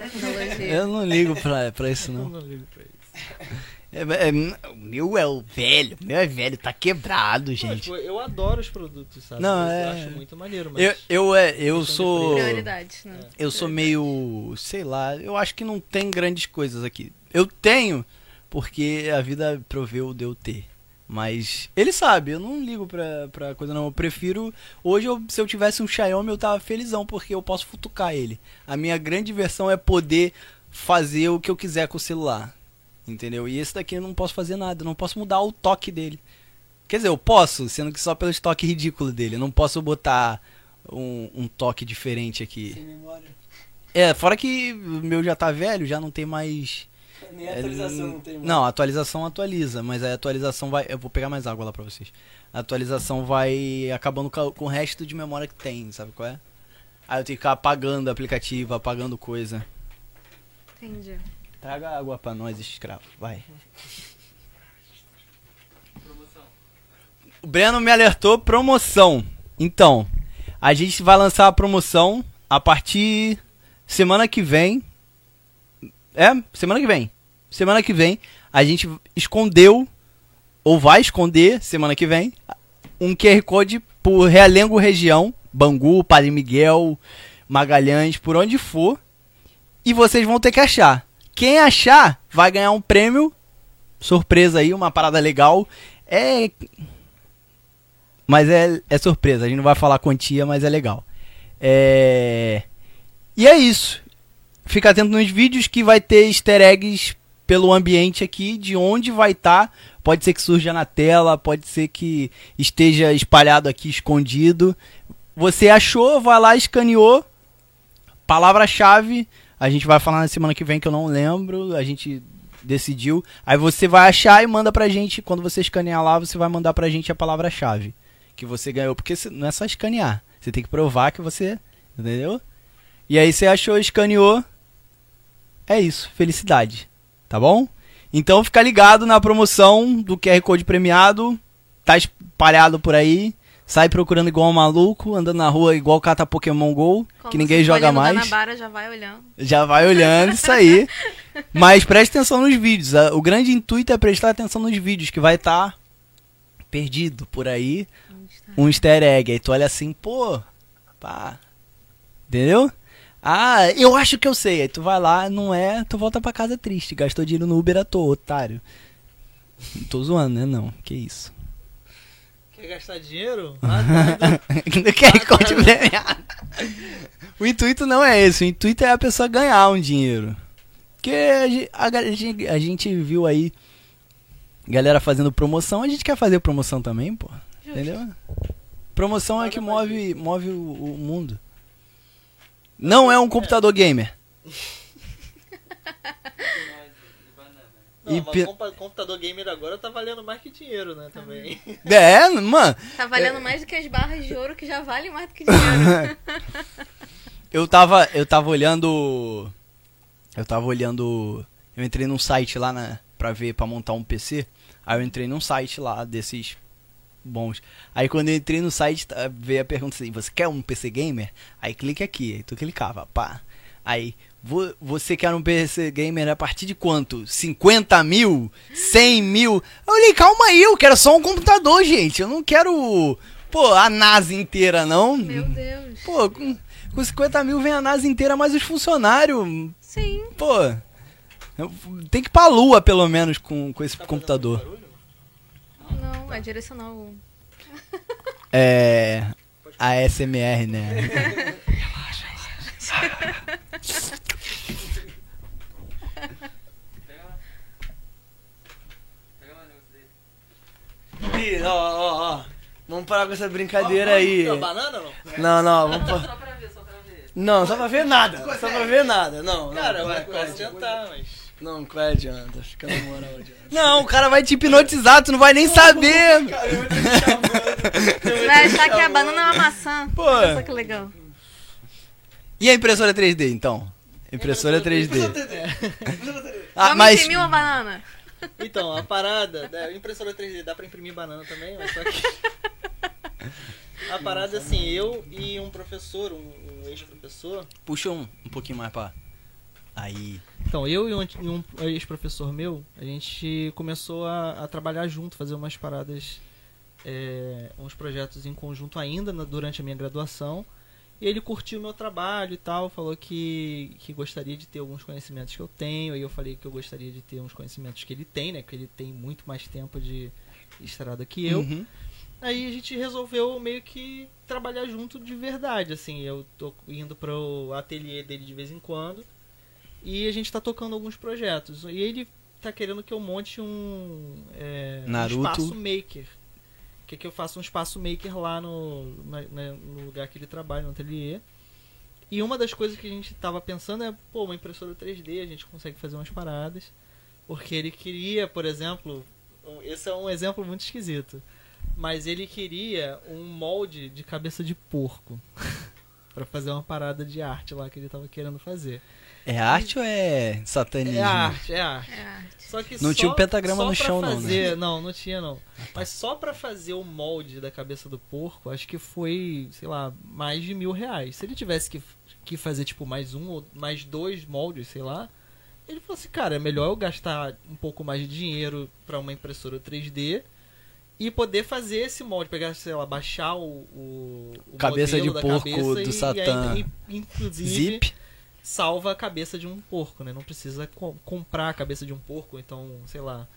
Eu não ligo pra, pra isso Eu não. não ligo pra isso. É, é, o meu é o velho, o meu é velho, tá quebrado, Pô, gente. tipo, eu adoro os produtos, sabe? Não, eu é- acho muito maneiro, mas Eu, eu, é, eu sou. Prioridades, né? Eu sou meio. sei lá, eu acho que não tem grandes coisas aqui. Eu tenho, porque a vida proveu de eu ter. Mas ele sabe, eu não ligo pra, pra coisa não. Eu prefiro. Hoje, eu- se eu tivesse um Xiaomi, eu tava felizão, porque eu posso futucar ele. A minha grande diversão é poder fazer o que eu quiser com o celular. Entendeu? E esse daqui eu não posso fazer nada, eu não posso mudar o toque dele. Quer dizer, eu posso, sendo que só pelo toque ridículo dele. Eu não posso botar um, um toque diferente aqui. Sem memória. É, fora que o meu já tá velho, já não tem mais. Nem É, atualização n- não tem mais. Não, a atualização atualiza, mas a atualização vai. Eu vou pegar mais água lá pra vocês. A atualização vai acabando com, a- com o resto de memória que tem, sabe qual é? Aí eu tenho que ficar apagando aplicativo, apagando coisa. Entendi. Traga água pra nós, escravo. Vai. O Breno me alertou promoção. Então, a gente vai lançar a promoção a partir semana que vem. É, semana que vem. Semana que vem a gente escondeu ou vai esconder semana que vem um QR Code por Realengo região, Bangu, Padre Miguel, Magalhães, por onde for. E vocês vão ter que achar. Quem achar vai ganhar um prêmio. Surpresa aí, uma parada legal. É. Mas é, é surpresa, a gente não vai falar quantia, mas é legal. É. E é isso. Fica atento nos vídeos que vai ter easter eggs pelo ambiente aqui, de onde vai estar. Pode ser que surja na tela, pode ser que esteja espalhado aqui, escondido. Você achou, vai lá, escaneou. Palavra-chave. A gente vai falar na semana que vem que eu não lembro. A gente decidiu. Aí você vai achar e manda pra gente. Quando você escanear lá, você vai mandar pra gente a palavra-chave que você ganhou. Porque não é só escanear. Você tem que provar que você. Entendeu? E aí você achou, escaneou. É isso. Felicidade. Tá bom? Então fica ligado na promoção do QR Code premiado. Tá espalhado por aí. Sai procurando igual um maluco, andando na rua igual cata Pokémon GO, Como que ninguém joga mais. Guanabara, já vai olhando. Já vai olhando isso aí. Mas preste atenção nos vídeos. O grande intuito é prestar atenção nos vídeos, que vai estar perdido por aí um easter egg. Aí tu olha assim, pô, pá. Entendeu? Ah, eu acho que eu sei. Aí tu vai lá, não é, tu volta pra casa triste. Gastou dinheiro no Uber à toa, otário. Não tô zoando, né? Não, que isso. Quer gastar dinheiro? Não quer conte premiado. O intuito não é esse, o intuito é a pessoa ganhar um dinheiro. Porque a a, ga- a gente, a gente viu aí galera fazendo promoção, a gente quer fazer promoção também, pô. Entendeu? Promoção é que move, move o, o mundo. Não é um computador gamer. Não, E mas pe- computador gamer agora tá valendo mais que dinheiro, né? Também. É, mano. Tá valendo mais do que as barras de ouro que já valem mais do que dinheiro. Eu tava, eu tava olhando. Eu tava olhando. Eu entrei num site lá na, pra ver, pra montar um PC. Aí eu entrei num site lá desses bons. Aí quando eu entrei no site, tá- veio a pergunta assim: Você quer um PC gamer? Aí clique aqui. Aí tu clicava, pá. Aí, vo- você quer um PC gamer a partir de quanto? 50 mil? 100 mil? Eu olhei, calma aí, eu quero só um computador, gente. Eu não quero, pô, a NASA inteira, não. Meu Deus. Pô, com, com 50 mil vem a NASA inteira, mais os funcionários. Sim. Pô, tem que ir pra lua, pelo menos, com, com esse Tá computador. barulho? Não, é direcional. É. A SMR, né? Ih, ó, ó, ó. Vamos parar com essa brincadeira aí. Não, banana não? Não, não, vamos pa- Só pra ver, só pra ver. Não, só pra ver nada. Só pra ver nada. Não, Cara, não, vai, vai, pode vai. tentar, mas. Não, qual é adianta? Fica na moral, adianta. Não, o cara vai te hipnotizar, tu não vai nem saber. Vai achar que a banana é uma maçã. Pô. Olha só que legal. E a impressora 3D, então? Impressora 3D. Ah, Vamos mas. imprimir uma banana. Então, a parada, né, impressora 3D dá pra imprimir banana também, mas só que. A parada é assim, eu e um professor, um, um ex-professor. Puxa um, um pouquinho mais pra. Aí. Então, eu e um, um ex-professor meu, a gente começou a, a trabalhar junto, fazer umas paradas, é, uns projetos em conjunto ainda na- durante a minha graduação. E ele curtiu o meu trabalho e tal, falou que, que gostaria de ter alguns conhecimentos que eu tenho. Aí eu falei que eu gostaria de ter uns conhecimentos que ele tem, né? Porque ele tem muito mais tempo de estrada que eu. Uhum. Aí a gente resolveu meio que trabalhar junto de verdade, assim. Eu tô indo pro ateliê dele de vez em quando. E a gente tá tocando alguns projetos. E ele tá querendo que eu monte um, é, um espaço maker. Que que eu faça um espaço maker lá no, na- na- no lugar que ele trabalha, no ateliê. E uma das coisas que a gente tava pensando é, pô, uma impressora 3D, a gente consegue fazer umas paradas. Porque ele queria, por exemplo, esse é um exemplo muito esquisito, mas ele queria um molde de cabeça de porco Pra fazer uma parada de arte lá que ele tava querendo fazer. É arte ou é satanismo? É arte, é arte. É arte. Só que Não só, tinha o pentagrama no pra chão, não, né? fazer, não, não tinha não. Mas só pra fazer o molde da cabeça do porco, acho que foi, sei lá, mais de mil reais. Se ele tivesse que, que fazer, tipo, mais um ou mais dois moldes, sei lá, ele falou assim, cara, é melhor eu gastar um pouco mais de dinheiro pra uma impressora 3D e poder fazer esse molde, pegar, sei lá, baixar o, o, o Cabeça modelo de da porco cabeça do e, Satã. E, aí, inclusive, Zip. Salva a cabeça de um porco, né? Não precisa co- comprar a cabeça de um porco, então, sei lá,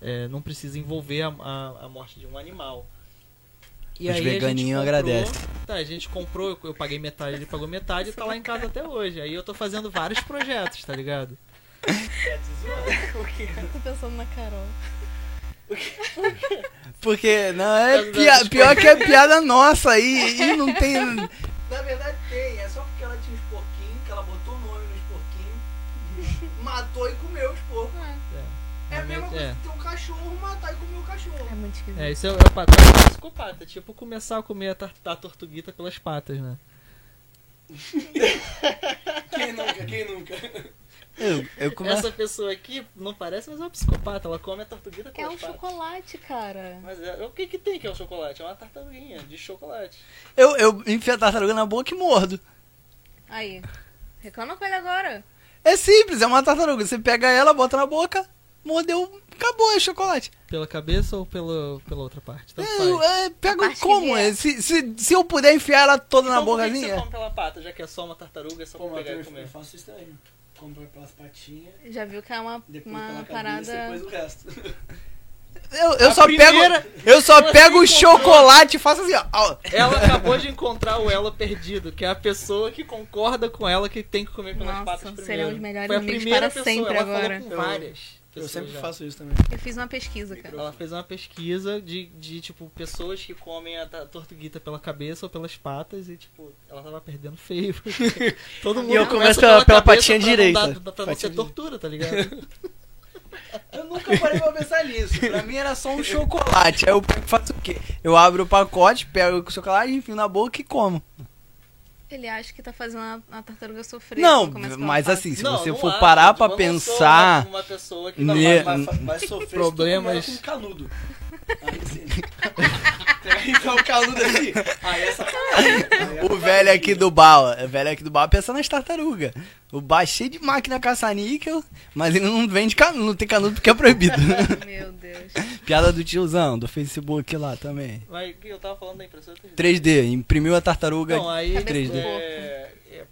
é, não precisa envolver a, a, a morte de um animal. E Os aí a gente veganinhos agradecem. Tá, a gente comprou, eu, eu paguei metade, ele pagou metade e tá lá em casa até hoje. Aí eu tô fazendo vários projetos, tá ligado? Eu tô pensando na Carol. Porque, não, é das pior que é piada nossa aí. E não tem. Na verdade tem, é só porque ela tinha os porquinhos, que ela botou o nome nos porquinhos, matou e comeu os porcos. É a mesma coisa É. que ter um cachorro, matar e comer o cachorro. É muito esquisito. É, isso é, é o patrão é psicopata. Tipo, começar a comer a, tar- a tortuguita pelas patas, né? Quem nunca? Quem nunca? Eu, eu começo. Essa pessoa aqui não parece, mas é uma psicopata. Ela come a tortuguita É pelas um patas. chocolate, cara. Mas é, o que que tem que é o chocolate? É uma tartaruguinha de chocolate. Eu, eu enfio a tartaruga na boca e mordo. Aí. Reclama com ele agora. É simples, é uma tartaruga. Você pega ela, bota na boca, mordeu, acabou, é chocolate. Pela cabeça ou pela, pela outra parte? Tanto É, é, pego A parte que como? É, se, se, se eu puder enfiar ela toda na Então que bocazinha. você come pela pata, já que é só uma tartaruga, é só Pô, pegar e eu, comer? eu faço isso também. Compro pelas patinhas, Já viu que é uma, depois uma pela parada. cabeça, depois o resto. Eu, eu só primeira- pego. Eu só Você pego o encontrou- chocolate e faço assim, ó. Ela acabou de encontrar o elo perdido, que é a pessoa que concorda com ela que tem que comer pelas Nossa, patas primeiro. serão os melhores Foi a amigos primeira para pessoa, sempre ela agora. falou com Eu- várias Eu pessoas sempre já. faço isso também. Eu fiz uma pesquisa, cara. Ela fez uma pesquisa de, de, tipo, pessoas que comem a ta- tortuguita pela cabeça ou pelas patas e, tipo, ela tava perdendo feio. Todo mundo eu começa começo pela- pela patinha pra não direita. dar- pra não ser tortura, tá ligado? Eu nunca parei pra pensar nisso. Pra mim era só um chocolate. Aí eu faço o quê? Eu abro o pacote, pego o chocolate, enfio na boca e como. Ele acha que tá fazendo a, a tartaruga sofrer. Não, mas assim, se Não, você não for acho, parar pra pensar. Uma, pessoa que Ne- Vai, Hum. vai, vai sofrer Problemas- com canudo. Aí sim. Então o canudo aqui. Aí essa O velho aqui do bar, o velho aqui do bar pensa nas tartarugas. O bar é cheio de máquina caça-níquel, mas ele não vende canudo, não tem canudo porque é proibido. Meu Deus. Piada do tiozão, do Facebook lá também. Mas eu tava falando da impressora 3D. 3D, imprimiu a tartaruga. Não, aí Cabeça 3D. do é, é,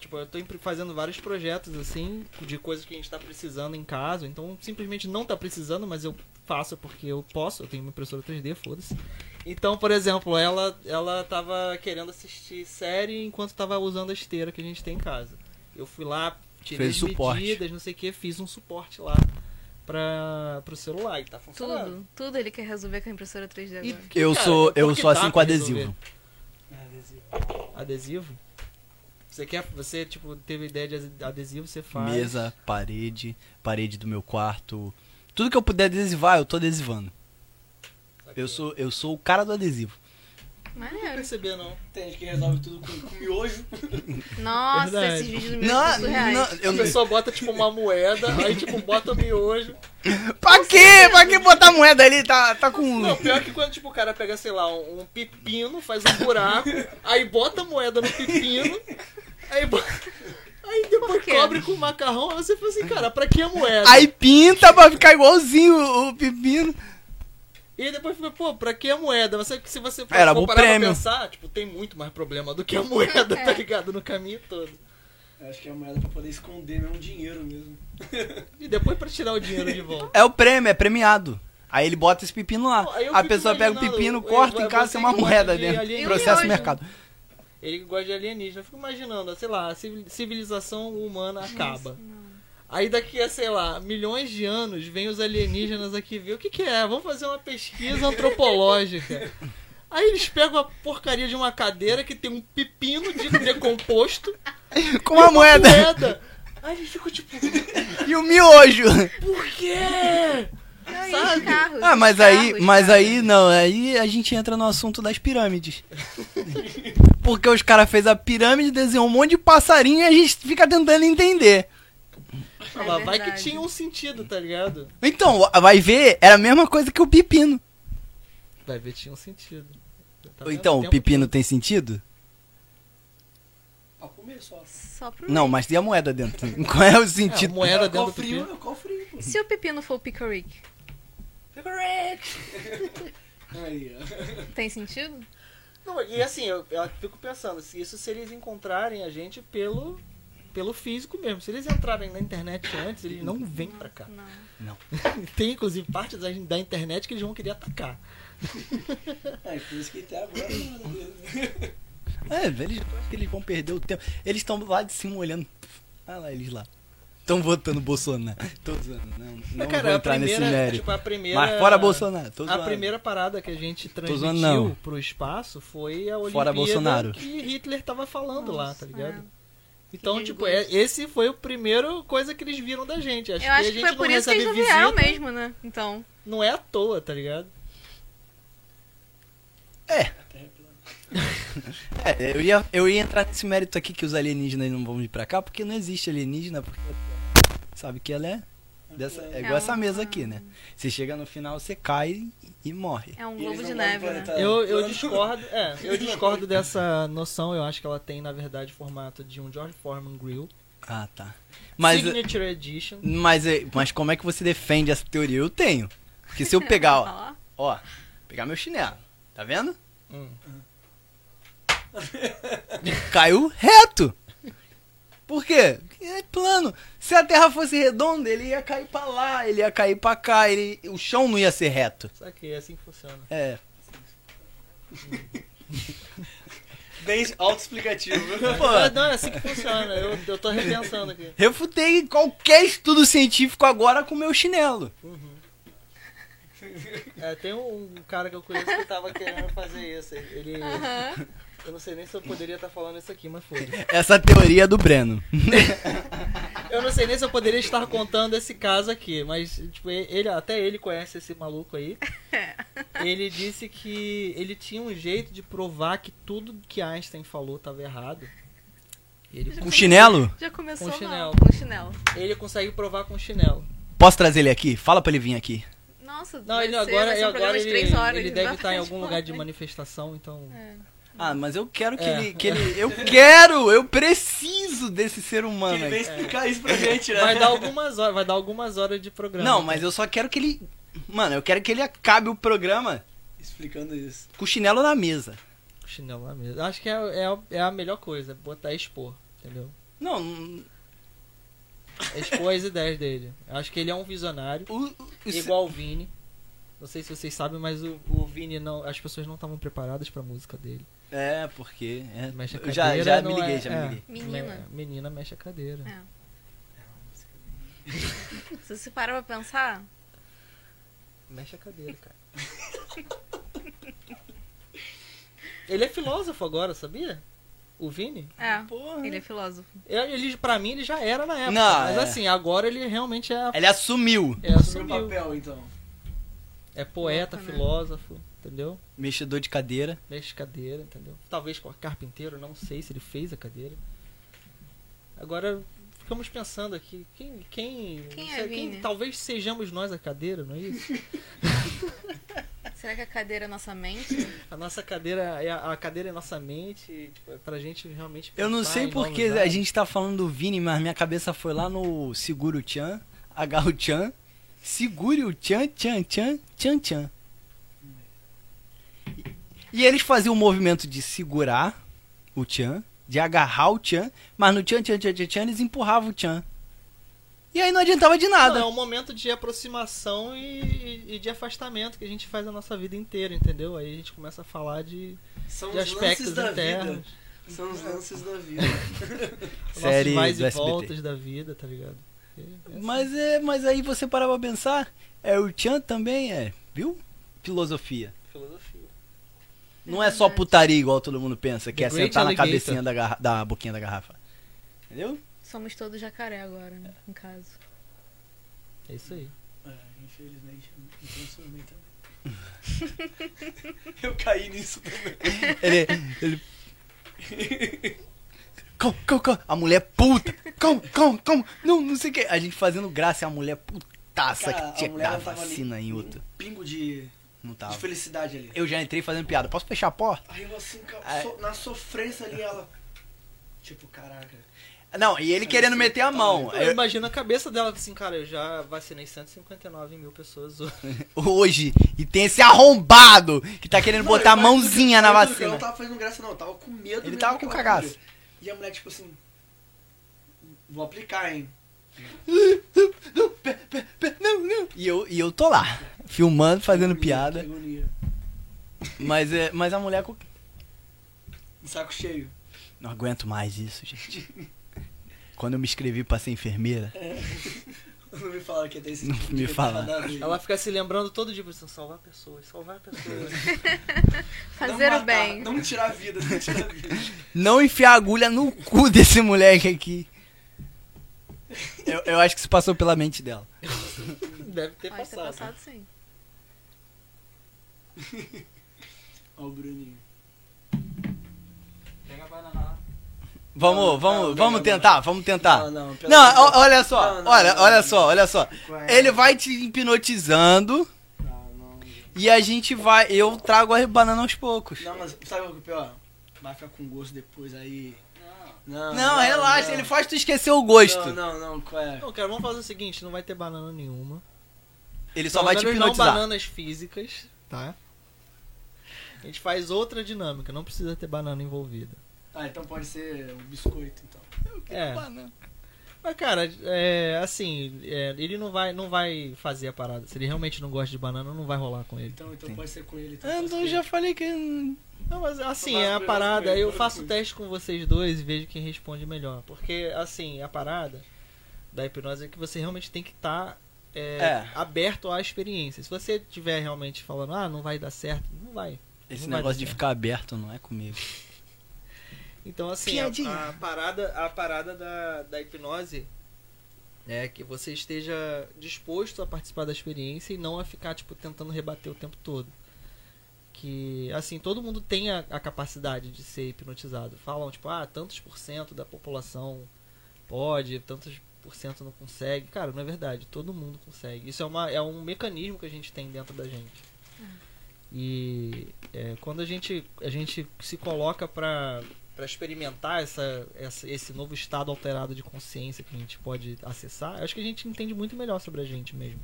tipo, eu tô fazendo vários projetos assim, de coisas que a gente tá precisando em casa, então simplesmente não tá precisando, mas eu faço porque eu posso, eu tenho uma impressora 3D, foda-se. Então, por exemplo, ela ela tava querendo assistir série enquanto tava usando a esteira que a gente tem em casa. Eu fui lá, tirei Fez as suporte. medidas, não sei o que, fiz um suporte lá para pro celular e tá funcionando. Tudo. Tudo ele quer resolver com a impressora 3D agora. E, Eu cara, sou, eu porque sou dá assim com pra adesivo. Adesivo? Você quer, você tipo teve ideia de ade- adesivo, você faz. Mesa, parede, parede do meu quarto. Tudo que eu puder adesivar, eu tô adesivando. Eu sou, eu sou o cara do adesivo. Não Maneiro. perceber não. Tem gente que resolve tudo com, com miojo. Nossa, Verdade. esses vídeos do meu Não, são surreais. não, A eu não. pessoa bota tipo uma moeda, aí tipo bota miojo. Pra quê? Pra que botar moeda ali? Tá, tá com. Não, pior que quando tipo o cara pega, sei lá, um, um pepino, faz um buraco, aí bota a moeda no pepino, aí bota... Aí depois cobre com macarrão, aí você fala assim, cara, pra que a moeda? Aí pinta pra ficar igualzinho o, o pepino. E aí depois fica, pô, pra que a moeda? Você, se você for, Era for parar pra prêmio. pensar, tipo, tem muito mais problema do que a moeda, tá É. ligado? No caminho todo. Eu acho que é a moeda pra poder esconder mesmo dinheiro mesmo. E depois pra tirar o dinheiro de volta. É o prêmio, é premiado. Aí ele bota esse pepino lá. Eu A pessoa pega o pepino, eu- corta eu- em casa tem uma moeda de dentro. alienígena. Processo mercado. Ele que gosta de alienígena. Eu fico imaginando, sei lá, a civil- civilização humana acaba. Aí daqui a, sei lá, milhões de anos, vem os alienígenas aqui ver o que, que é. Vamos fazer uma pesquisa antropológica. Aí eles pegam a porcaria de uma cadeira que tem um pepino de decomposto Com uma moeda. moeda. Aí ele ficou tipo, E o miojo? por quê? Não, Sabe? os carros, Ah, mas aí, carros, mas cara. aí não, aí a gente entra no assunto das pirâmides. Porque os caras fez a pirâmide, desenhou um monte de passarinho e a gente fica tentando entender. Ah, mas vai que tinha um sentido, tá ligado? Então, vai ver, era a mesma coisa que o pepino. Vai ver tinha um sentido. Tá então, o pepino tem sentido? Pra comer só. Só pro Não, mas tem a moeda dentro. Qual é o É, sentido? moeda dentro Qual do frio, pepino. qual frio, pô. Se o pepino for o Picoric, Aí, ó. tem sentido? Não, e assim, eu, eu fico pensando, se isso se eles encontrarem a gente pelo, pelo físico mesmo. Se eles entrarem na internet antes, eles não vêm pra cá. Não. Tem inclusive partes da, da internet que eles vão querer atacar. É, por isso que até agora. É, eles, eu acho que eles vão perder o tempo. Eles estão lá de cima olhando. Olha lá, eles lá. Estão votando Bolsonaro. Tô zoando, não, não Mas, vou cara, a entrar nesse primeira, mérito. tipo, a primeira... Mas fora Bolsonaro, tô A primeira parada que a gente não. transmitiu pro espaço foi a Olimpíada Fora Bolsonaro. que Hitler tava falando lá, tá Nossa, ligado? é. Então, Que tipo, é, esse foi o primeiro coisa que eles viram da gente. Acho Eu acho que a que gente foi por não isso que eles não vieram mesmo, né? Então. Não é à toa, tá ligado? É, eu ia, eu ia entrar nesse mérito aqui que os alienígenas não vão vir pra cá, porque não existe alienígena, porque sabe que ela é dessa, é igual É essa mesa aqui, né? Você chega no final, você cai e morre. É um globo de neve, né? Eu, eu discordo, é, eu discordo dessa noção. Eu acho que ela tem, na verdade, formato de um George Foreman Grill. Ah, tá. Mas, Signature Edition. mas, é- mas como é que você defende essa teoria? Eu tenho. Porque se eu pegar, ó, Ó, ó, pegar meu chinelo, tá vendo? Hum. Caiu reto. Por quê? É plano. Se a Terra fosse redonda, ele ia cair pra lá, ele ia cair pra cá, ele, o chão não ia ser reto. Só que é assim que funciona. É. Bem autoexplicativo. Pô, não, é assim que funciona. Eu, eu tô repensando aqui. refutei qualquer estudo científico agora com meu chinelo. É, tem um, um cara que eu conheço que tava querendo fazer isso. Ele. aham. Eu não sei nem se eu poderia estar falando isso aqui, mas foi. Essa teoria é do Breno. Eu não sei nem se eu poderia estar contando esse caso aqui, mas tipo, ele, até ele conhece esse maluco aí. Ele disse que ele tinha um jeito de provar que tudo que Einstein falou estava errado. Ele, Com chinelo? Já começou Com mal, chinelo. com chinelo. ele consegue provar com chinelo. Posso trazer ele aqui? Fala pra ele vir aqui. Nossa, Não, ele ser- agora, ser um agora de ele, três horas, ele deve estar pra em algum lugar de manifestação, então. É. Ah, mas eu quero que É. ele. Que ele eu quero! Eu preciso desse ser humano Ele vem explicar isso pra gente, né? Vai dar algumas horas, vai dar algumas horas de programa. Não, mas eu só quero que ele. Mano, eu quero que ele acabe o programa Explicando isso. com o chinelo na mesa. Chinelo na mesa. Acho que é, é, é a melhor coisa, botar expor, entendeu? Não, não- Expor as ideias dele. Acho que ele é um visionário. o, o- Igual o Vini. Não sei se vocês sabem, mas o, o Vini não. As pessoas não estavam preparadas pra música dele. É, porque. É, Mexe a eu já cadeira, já não me liguei, é- já é. me liguei. Menina. Me- menina mexe a cadeira. É. Se você parar pra pensar, Mexe a cadeira, cara. ele é filósofo agora, sabia? O Vini? é. Porra. Ele é filósofo. Ele, ele- pra mim, ele já era na época. Não, mas é. assim, agora ele realmente é. Ele assumiu. É, Sobre o assumiu. papel, então. é poeta, Louco, né? Entendeu? Mexedor de cadeira. Mexe cadeira, entendeu? Talvez com carpinteiro, não sei se ele fez a cadeira. Agora, ficamos pensando aqui, quem. Quem, Quem é sei, Vini? Talvez sejamos nós a cadeira, não é isso? Será que a cadeira é nossa mente? A nossa cadeira é a, a cadeira é nossa mente, tipo, é pra gente realmente Eu não sei porque a gente tá falando do Vini, mas minha cabeça foi lá no Seguro Chan, agarra o Chan, segure o Chan, Chan, Chan, Chan, Chan. E- eles faziam o movimento de segurar o Chan, de agarrar o Chan, mas no Chan, Chan, Chan, Chan, Chan eles empurravam o Chan. E aí não adiantava de Não, nada. é um momento de aproximação e, e- e de afastamento que a gente faz a nossa vida inteira, entendeu? Aí a gente começa a falar de, São de os aspectos internos, vida. São os lances da vida. Série nossos mais do e SBT. voltas da vida, tá ligado? É- é assim. Mas é, mas aí você parar pra pensar, é o Chan também é, viu? Filosofia. filosofia. Não é só putaria igual todo mundo pensa, que The é Great sentar na Alligator. cabecinha da, garra- da boquinha da garrafa. Entendeu? Somos todos jacaré agora, né? Em casa. É isso aí. É, infelizmente, me transformei também. Eu caí nisso também. Ele. ele... Como, como, como? A mulher puta! Como, como, como? Não, não sei o que. A gente fazendo graça e a mulher putaça Cara, que tinha a que mulher dar não tava vacina em outro. Um pingo de, Não de tava. felicidade ali. Eu já entrei fazendo piada. Posso fechar a porta? Aí eu assim, Aí- so- na sofrência ali, ela. Tipo, caraca. Não, e ele querendo meter a mão. Eu Eu- imagino a cabeça dela assim, cara, eu já vacinei 159 mil pessoas hoje. hoje. E tem esse arrombado que tá querendo Não, botar a mãozinha na vacina. não tava fazendo graça, não. Eu tava com medo. Ele mesmo tava com cagaço. E a mulher, tipo assim. Vou aplicar, hein? Não, não. E eu, e eu tô lá, filmando, fazendo Que piada. agonia. Mas, é, mas a mulher. com- saco cheio. Não aguento mais isso, gente. Quando eu me inscrevi pra ser enfermeira, Não me fala que tem esse Não tipo me fala. Ela fica se lembrando todo dia, assim, salvar pessoas, salvar pessoas. Fazer Não o matar, bem. Não tirar a vida, não tirar a vida. não enfiar a agulha no cu desse moleque aqui. Eu, eu acho que isso passou pela mente dela. Deve ter Pode ter passado. passado sim. Ó o Bruninho. Pega a banana lá. Vamos, Não, vamos, não, vamos não, tentar, não. vamos tentar. Não, não, olha só, Não, não, olha, não, olha não. só, olha só. É. Ele vai te hipnotizando Não, não. e a gente vai, eu trago a banana aos poucos. Não, mas sabe o que é pior? Vai ficar com gosto depois aí. Não, Não, relaxa, não. ele faz tu esquecer o gosto. Não, não, não, qual é? Não, cara, vamos fazer o seguinte, não vai ter banana nenhuma. Ele só Pelo vai te menos não hipnotizar. bananas físicas, tá? A gente faz outra dinâmica, não precisa ter banana envolvida. Ah, então pode ser um biscoito, então. É. Mas, cara, é, assim, é, ele não vai, não vai fazer a parada. Se ele realmente não gosta de banana, não vai rolar com ele. Então, então Sim. pode ser com ele. Então Ah, então eu já falei que. Não, mas assim, é a parada. Eu faço o teste com vocês dois e vejo quem responde melhor. Porque, assim, a parada da hipnose é que você realmente tem que estar É. aberto à experiência. Se você estiver realmente falando, ah, não vai dar certo, não vai. Esse Não negócio de ficar aberto não é comigo. Então, assim, a, a parada, a parada da, da hipnose é que você esteja disposto a participar da experiência e não a ficar, tipo, tentando rebater o tempo todo. Que, assim, todo mundo tem a, a capacidade de ser hipnotizado. Falam, tipo, ah, tantos por cento da população pode, tantos por cento não consegue. Cara, não é verdade. Todo mundo consegue. Isso é, uma, é um mecanismo que a gente tem dentro da gente. E é, quando a gente, a gente se coloca para experimentar essa, essa, esse novo estado alterado de consciência que a gente pode acessar, eu acho que a gente entende muito melhor sobre a gente mesmo.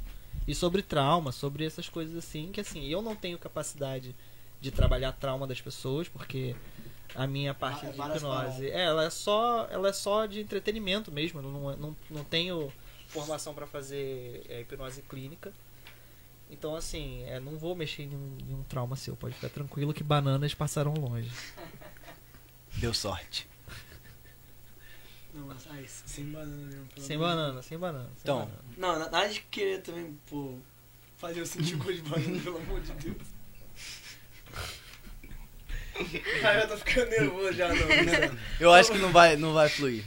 E sobre trauma, sobre essas coisas assim, que assim, eu não tenho capacidade de trabalhar trauma das pessoas, porque a minha parte Ah, de hipnose, é, ela é só, ela é só de entretenimento mesmo, eu não, não, não tenho formação para fazer é, hipnose clínica. Então, assim, é, não vou mexer em um, em um trauma seu, pode ficar tranquilo que bananas passarão longe. Deu sorte. Não, mas ai, sem banana mesmo. pelo Sem banana, sem banana. sem Então, banana. Não, na- nada de querer também, pô, fazer eu sentir gosto de banana, pelo amor de Deus. Cara, eu tô ficando nervoso já, não. não. Eu acho que não vai, não vai fluir.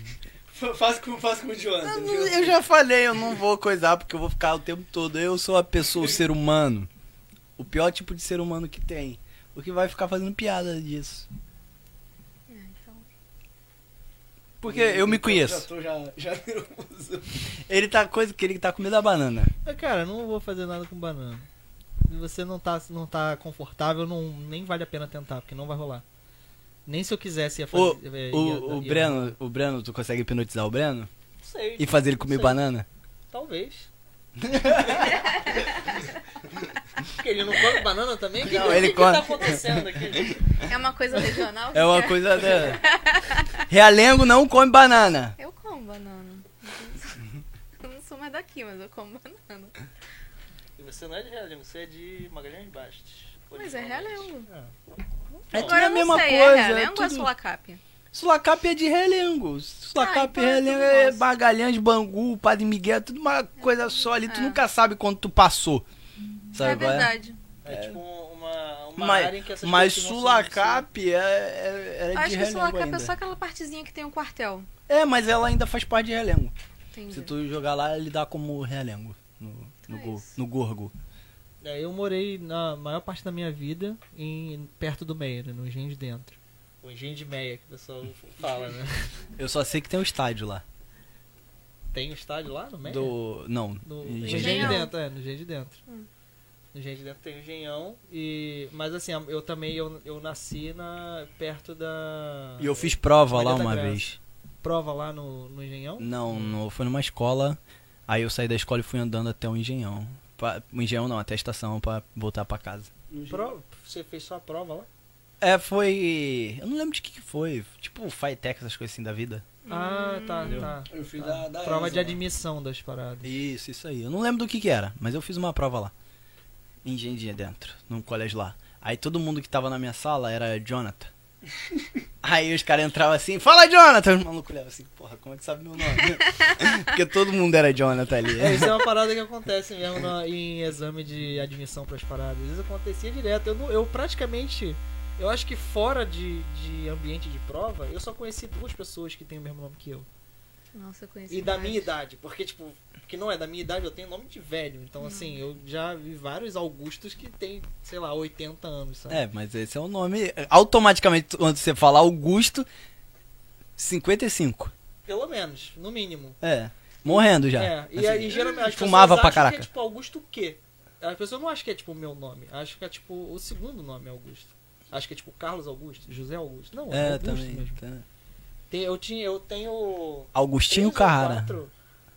Fa- Faz com, faz com o Jonathan. Eu, não- eu já falei, eu não vou coisar porque eu vou ficar o tempo todo. Eu sou a pessoa, o ser humano. O pior tipo de ser humano que tem. O que vai ficar fazendo piada disso. É, então. Porque eu me Já conheço. tô já, já nervoso. Ele tá coisa que ele tá com medo da banana. Mas, cara, não vou fazer nada com banana. Se você não tá, não tá confortável, não, nem vale a pena tentar, porque não vai rolar. Nem se eu quisesse ia O, fazer. ia- o, o ia- Breno, o Breno, tu consegue hipnotizar o Breno? Não sei. E fazer ele comer Sei. banana? Talvez. Porque ele não come banana também? O que, Não, que, ele que come. tá acontecendo aqui? É uma coisa regional? É uma que coisa da. Realengo não come banana. Eu como banana. Eu não sou mais daqui, mas eu como banana. E você não é de Realengo, você é de Magalhães Bastos. Mas é Realengo. É tudo Agora a eu mesma não sei, coisa. é Realengo ou é tudo- Sulacap? Sulacap é de Realengo. Sulacap Ah, então é Realengo tudo é. Bagalhães, Bangu, Padre Miguel, tudo uma coisa só ali. Tu É. nunca sabe quando tu passou. Sabe é é? verdade. É, tipo uma, uma, Mas, área em que essas mas Sulacap é, é, era Acho de que Sulacap ainda. é só aquela partezinha que tem um quartel. É, mas ela ainda faz parte de Realengo. Entendi. Se tu jogar lá, ele dá como Realengo. No, no, É go- no Gorgo. É, eu morei na maior parte da minha vida em, perto do Meira, no Engenho de Dentro. O Engenho de Meia, que o pessoal fala, né? Eu só sei que tem um estádio lá. Tem um estádio lá no Meia? Do. Não. No Engenho. Engenho de Engenhão. Dentro, é, no Engenho de Dentro. Hum. No Engenho de Dentro tem o Engenhão, e... mas assim, eu também, eu, eu nasci na, perto da... E eu fiz prova Maria lá uma Graça. vez. prova lá no, no Engenhão. Não, não, foi numa escola. Aí eu saí da escola e fui andando até o Engenhão. Pra, o Engenhão não, até a estação pra voltar pra casa. Pro- Você fez só a prova lá? É, foi. Eu não lembro de que, que foi. Tipo, Fitec, essas coisas assim da vida. Ah, tá, Entendeu? tá. Eu fiz Tá. da, da Prova ESA de admissão das paradas. Isso, isso aí. Eu não lembro do que que era, mas eu fiz uma prova lá. Engenharia dentro, num colégio lá. Aí todo mundo que tava na minha sala era Jonathan. Aí os caras entravam assim, fala Jonathan! Os malucos olhavam assim, porra, como é que sabe meu nome? Porque todo mundo era Jonathan ali. É, isso é uma parada que acontece mesmo em exame de admissão pras paradas. Isso acontecia direto. Eu, eu praticamente. Eu acho que fora de, de ambiente de prova, eu só conheci duas pessoas que têm o mesmo nome que eu. Nossa, eu conheci E da mais. minha idade. Porque, tipo, que não é da minha idade, eu tenho nome de velho. Então, assim, eu já vi vários Augustos que tem, sei lá, 80 anos, sabe? É, mas esse é o nome. Automaticamente, quando você fala Augusto, 55. Pelo menos, no mínimo. É. Morrendo já. É, e Assim, aí geralmente as fumava pessoas pra caraca. que é tipo Augusto o quê? As pessoas não acham que é tipo o meu nome, acham que é tipo o segundo nome é Augusto. Acho que é tipo Carlos Augusto, José Augusto. Não, é, É, Augusto também. mesmo. tá. Tem- eu, tinha, eu tenho Augustinho três ou Carrara. quatro-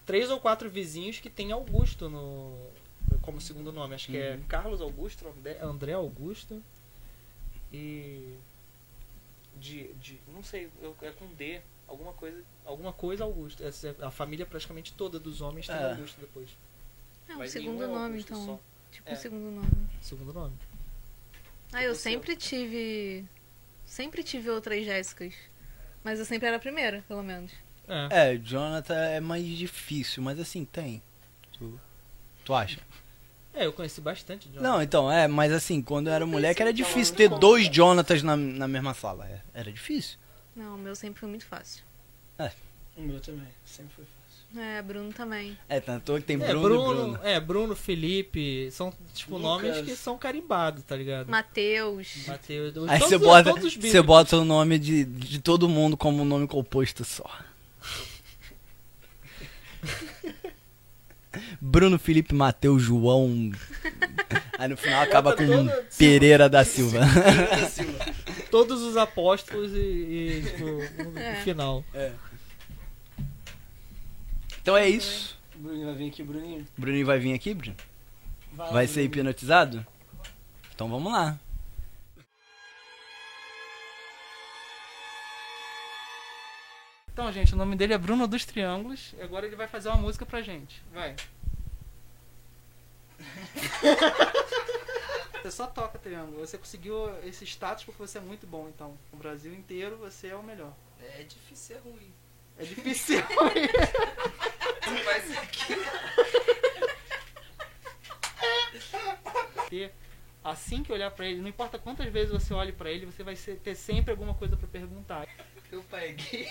três ou quatro vizinhos que tem Augusto no como segundo nome. Acho que é Uhum. Carlos Augusto, André, Augusto e de, de não sei, eu- é com D, alguma coisa, alguma coisa Augusto. Essa é- a família praticamente toda dos homens tem É. Augusto depois. É um Mas segundo é nome, Augusto então. só. Tipo É. um segundo nome. Segundo nome. Ah, eu sempre tive. Sempre tive outras Jéssicas. Mas eu sempre era a primeira, pelo menos. É. É, Jonathan é mais difícil, mas assim, tem. Tu, tu acha? É, eu conheci bastante John. Não, então, é, mas assim, quando eu era Eu moleque era difícil ter dois Jonathans na, na mesma sala. é, era difícil. Não, o meu sempre foi muito fácil. O meu também, sempre foi fácil. É, Bruno também. É, tanto que tem É, Bruno, Bruno, e Bruno. é, Bruno, Felipe, são tipo Lucas. nomes que são carimbados, tá ligado? Mateus. Mateus, Aí todos você os- bota, você bota o nome de, de todo mundo como um nome composto só. Bruno, Felipe, Mateus, João. Aí no final acaba com todo- Pereira da Silva. todos os apóstolos e, e, tipo, no É. final. Então é isso. O Bruninho vai vir aqui, Bruninho. Bruninho vai vir aqui, Bruno? lá, Vai ser Bruninho. hipnotizado? Então vamos lá. Então, gente, o nome dele é Bruno dos Triângulos. E agora ele vai fazer uma música pra gente. Vai. você só toca triângulo. Você conseguiu esse status porque você é muito bom, então. No Brasil inteiro você é o melhor. É difícil ser ruim. É difícil. Vai ser aqui. ter assim que olhar pra ele, não importa quantas vezes você olhe pra ele, você vai ter sempre alguma coisa pra perguntar. Teu pai é gay.